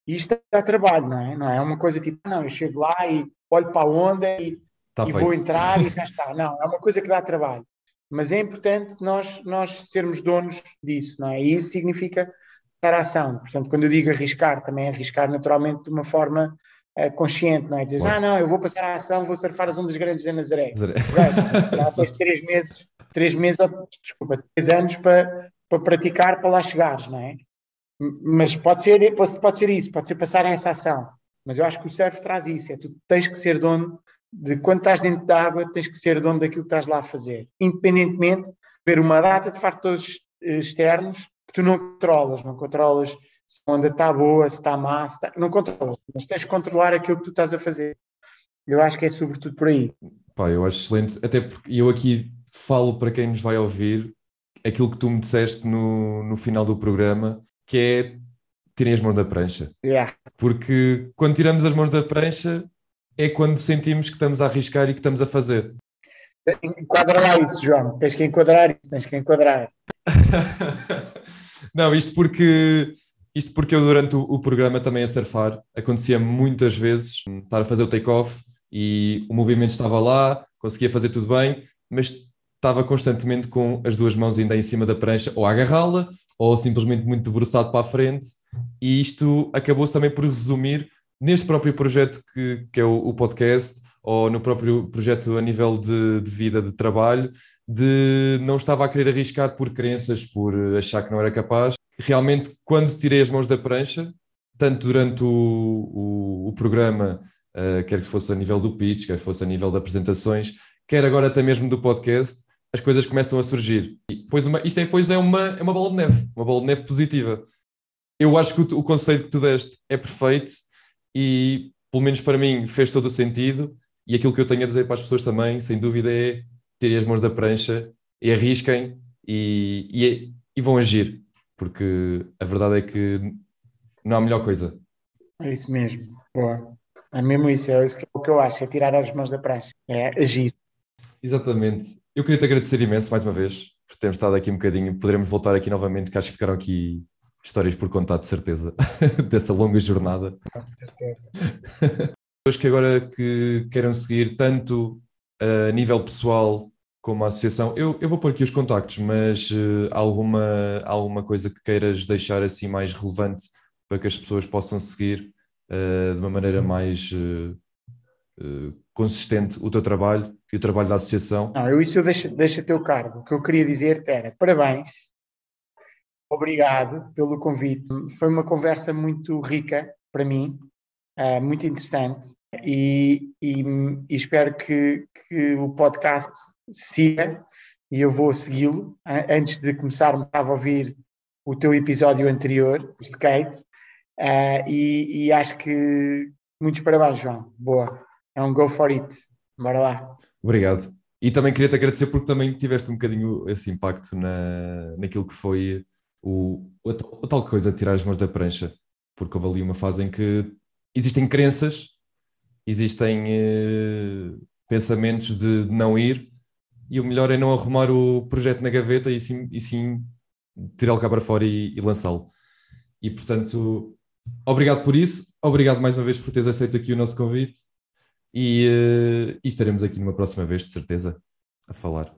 E isto dá trabalho, não é? Não é uma coisa tipo, não, eu chego lá e olho para a onda e, tá e vou entrar e [LAUGHS] já está. Não, é uma coisa que dá trabalho. Mas é importante nós, nós sermos donos disso, não é? E isso significa estar à ação. Portanto, quando eu digo arriscar, também é arriscar naturalmente de uma forma uh, consciente, não é? Dizes, ah, não, eu vou passar à ação, vou surfar as ondas grandes da Nazaré. Nazaré. [LAUGHS] Já tens três meses, três meses, desculpa, três anos para, para praticar, para lá chegares, não é? Mas pode ser, pode, pode ser isso, pode ser passar essa ação. Mas eu acho que o surf traz isso, é tu tens que ser dono de quando estás dentro da água, tens que ser dono daquilo que estás lá a fazer. Independentemente de ver uma data de fatores eh, externos que tu não controlas, não controlas se a onda está boa, se está má, se está... não controlas, mas tens que controlar aquilo que tu estás a fazer. Eu acho que é sobretudo por aí. Pá, eu acho excelente, até porque eu aqui falo para quem nos vai ouvir aquilo que tu me disseste no, no final do programa, que é tirem as mãos da prancha. Yeah. Porque quando tiramos as mãos da prancha é quando sentimos que estamos a arriscar e que estamos a fazer. Enquadra lá isso, João. Tens que enquadrar isso, tens que enquadrar. [LAUGHS] Não, isto porque isto porque eu durante o, o programa também a surfar acontecia muitas vezes estar a fazer o take-off e o movimento estava lá, conseguia fazer tudo bem, mas estava constantemente com as duas mãos ainda em cima da prancha, ou a agarrá-la, ou simplesmente muito debruçado para a frente, e isto acabou-se também por resumir neste próprio projeto que, que é o, o podcast, ou no próprio projeto a nível de, de, vida, de trabalho, de não estava a querer arriscar por crenças, por achar que não era capaz. Realmente, quando tirei as mãos da prancha, tanto durante o, o, o programa, uh, quer que fosse a nível do pitch, quer que fosse a nível de apresentações, quer agora até mesmo do podcast, as coisas começam a surgir. E depois uma, isto é, é uma, é uma bola de neve, uma bola de neve positiva. Eu acho que o, o conceito que tu deste é perfeito e, pelo menos para mim, fez todo o sentido. E aquilo que eu tenho a dizer para as pessoas também, sem dúvida, é tirem as mãos da prancha e arrisquem e, e, e vão agir, porque a verdade é que não há melhor coisa. É isso mesmo. Boa. É mesmo isso, é isso que, é o que eu acho, é tirar as mãos da prancha, é agir. Exatamente. Eu queria te agradecer imenso mais uma vez por termos estado aqui um bocadinho. Poderemos voltar aqui novamente, que acho que ficaram aqui histórias por contar, de certeza, [LAUGHS] dessa longa jornada. Com certeza. [LAUGHS] Pessoas que agora que queiram seguir tanto a nível pessoal como a associação, eu, eu vou pôr aqui os contactos, mas uh, alguma, alguma coisa que queiras deixar assim mais relevante para que as pessoas possam seguir uh, de uma maneira mais uh, consistente o teu trabalho e o trabalho da associação? Não, eu isso eu deixo, deixo a teu cargo. O que eu queria dizer era parabéns, obrigado pelo convite. Foi uma conversa muito rica para mim, muito interessante e, e, e espero que, que, o podcast siga e eu vou segui-lo. Antes de começar, estava a ouvir o teu episódio anterior, o skate, uh, e, e acho que muitos parabéns, João. Boa. É um go for it. Bora lá. Obrigado. E também queria te agradecer porque também tiveste um bocadinho esse impacto na, naquilo que foi o, a tal coisa de tirar as mãos da prancha. Porque houve ali uma fase em que existem crenças, existem eh, pensamentos de não ir, e o melhor é não arrumar o projeto na gaveta e sim, e sim tirá-lo cá para fora e, e lançá-lo. E portanto, obrigado por isso, obrigado mais uma vez por teres aceito aqui o nosso convite e, uh, e estaremos aqui numa próxima vez, de certeza, a falar.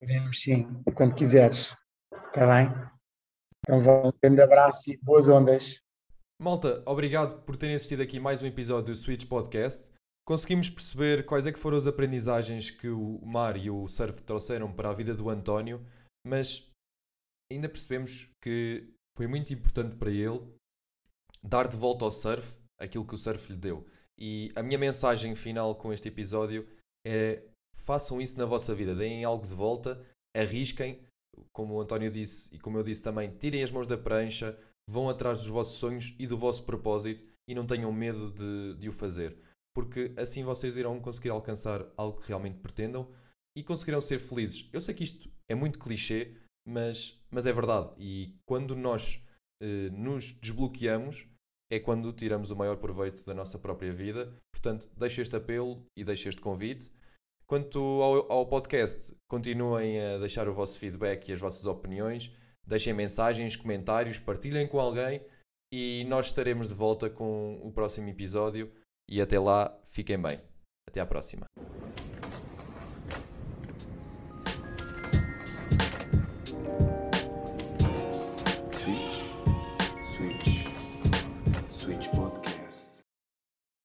Estaremos sim, quando quiseres. Está bem? Então, um grande abraço e boas ondas. Malta, obrigado por terem assistido aqui mais um episódio do Switch Podcast. Conseguimos perceber quais é que foram as aprendizagens que o mar e o surf trouxeram para a vida do António, mas ainda percebemos que foi muito importante para ele dar de volta ao surf aquilo que o surf lhe deu. E a minha mensagem final com este episódio é: façam isso na vossa vida, deem algo de volta, arrisquem, como o António disse e como eu disse também, tirem as mãos da prancha, vão atrás dos vossos sonhos e do vosso propósito e não tenham medo de, de o fazer, porque assim vocês irão conseguir alcançar algo que realmente pretendam e conseguirão ser felizes. Eu sei que isto é muito clichê, mas, mas é verdade. E quando nós eh, nos desbloqueamos, é quando tiramos o maior proveito da nossa própria vida. Portanto, deixo este apelo e deixo este convite. Quanto ao, ao, podcast, continuem a deixar o vosso feedback e as vossas opiniões. Deixem mensagens, comentários, partilhem com alguém e nós estaremos de volta com o próximo episódio. E até lá, fiquem bem. Até à próxima.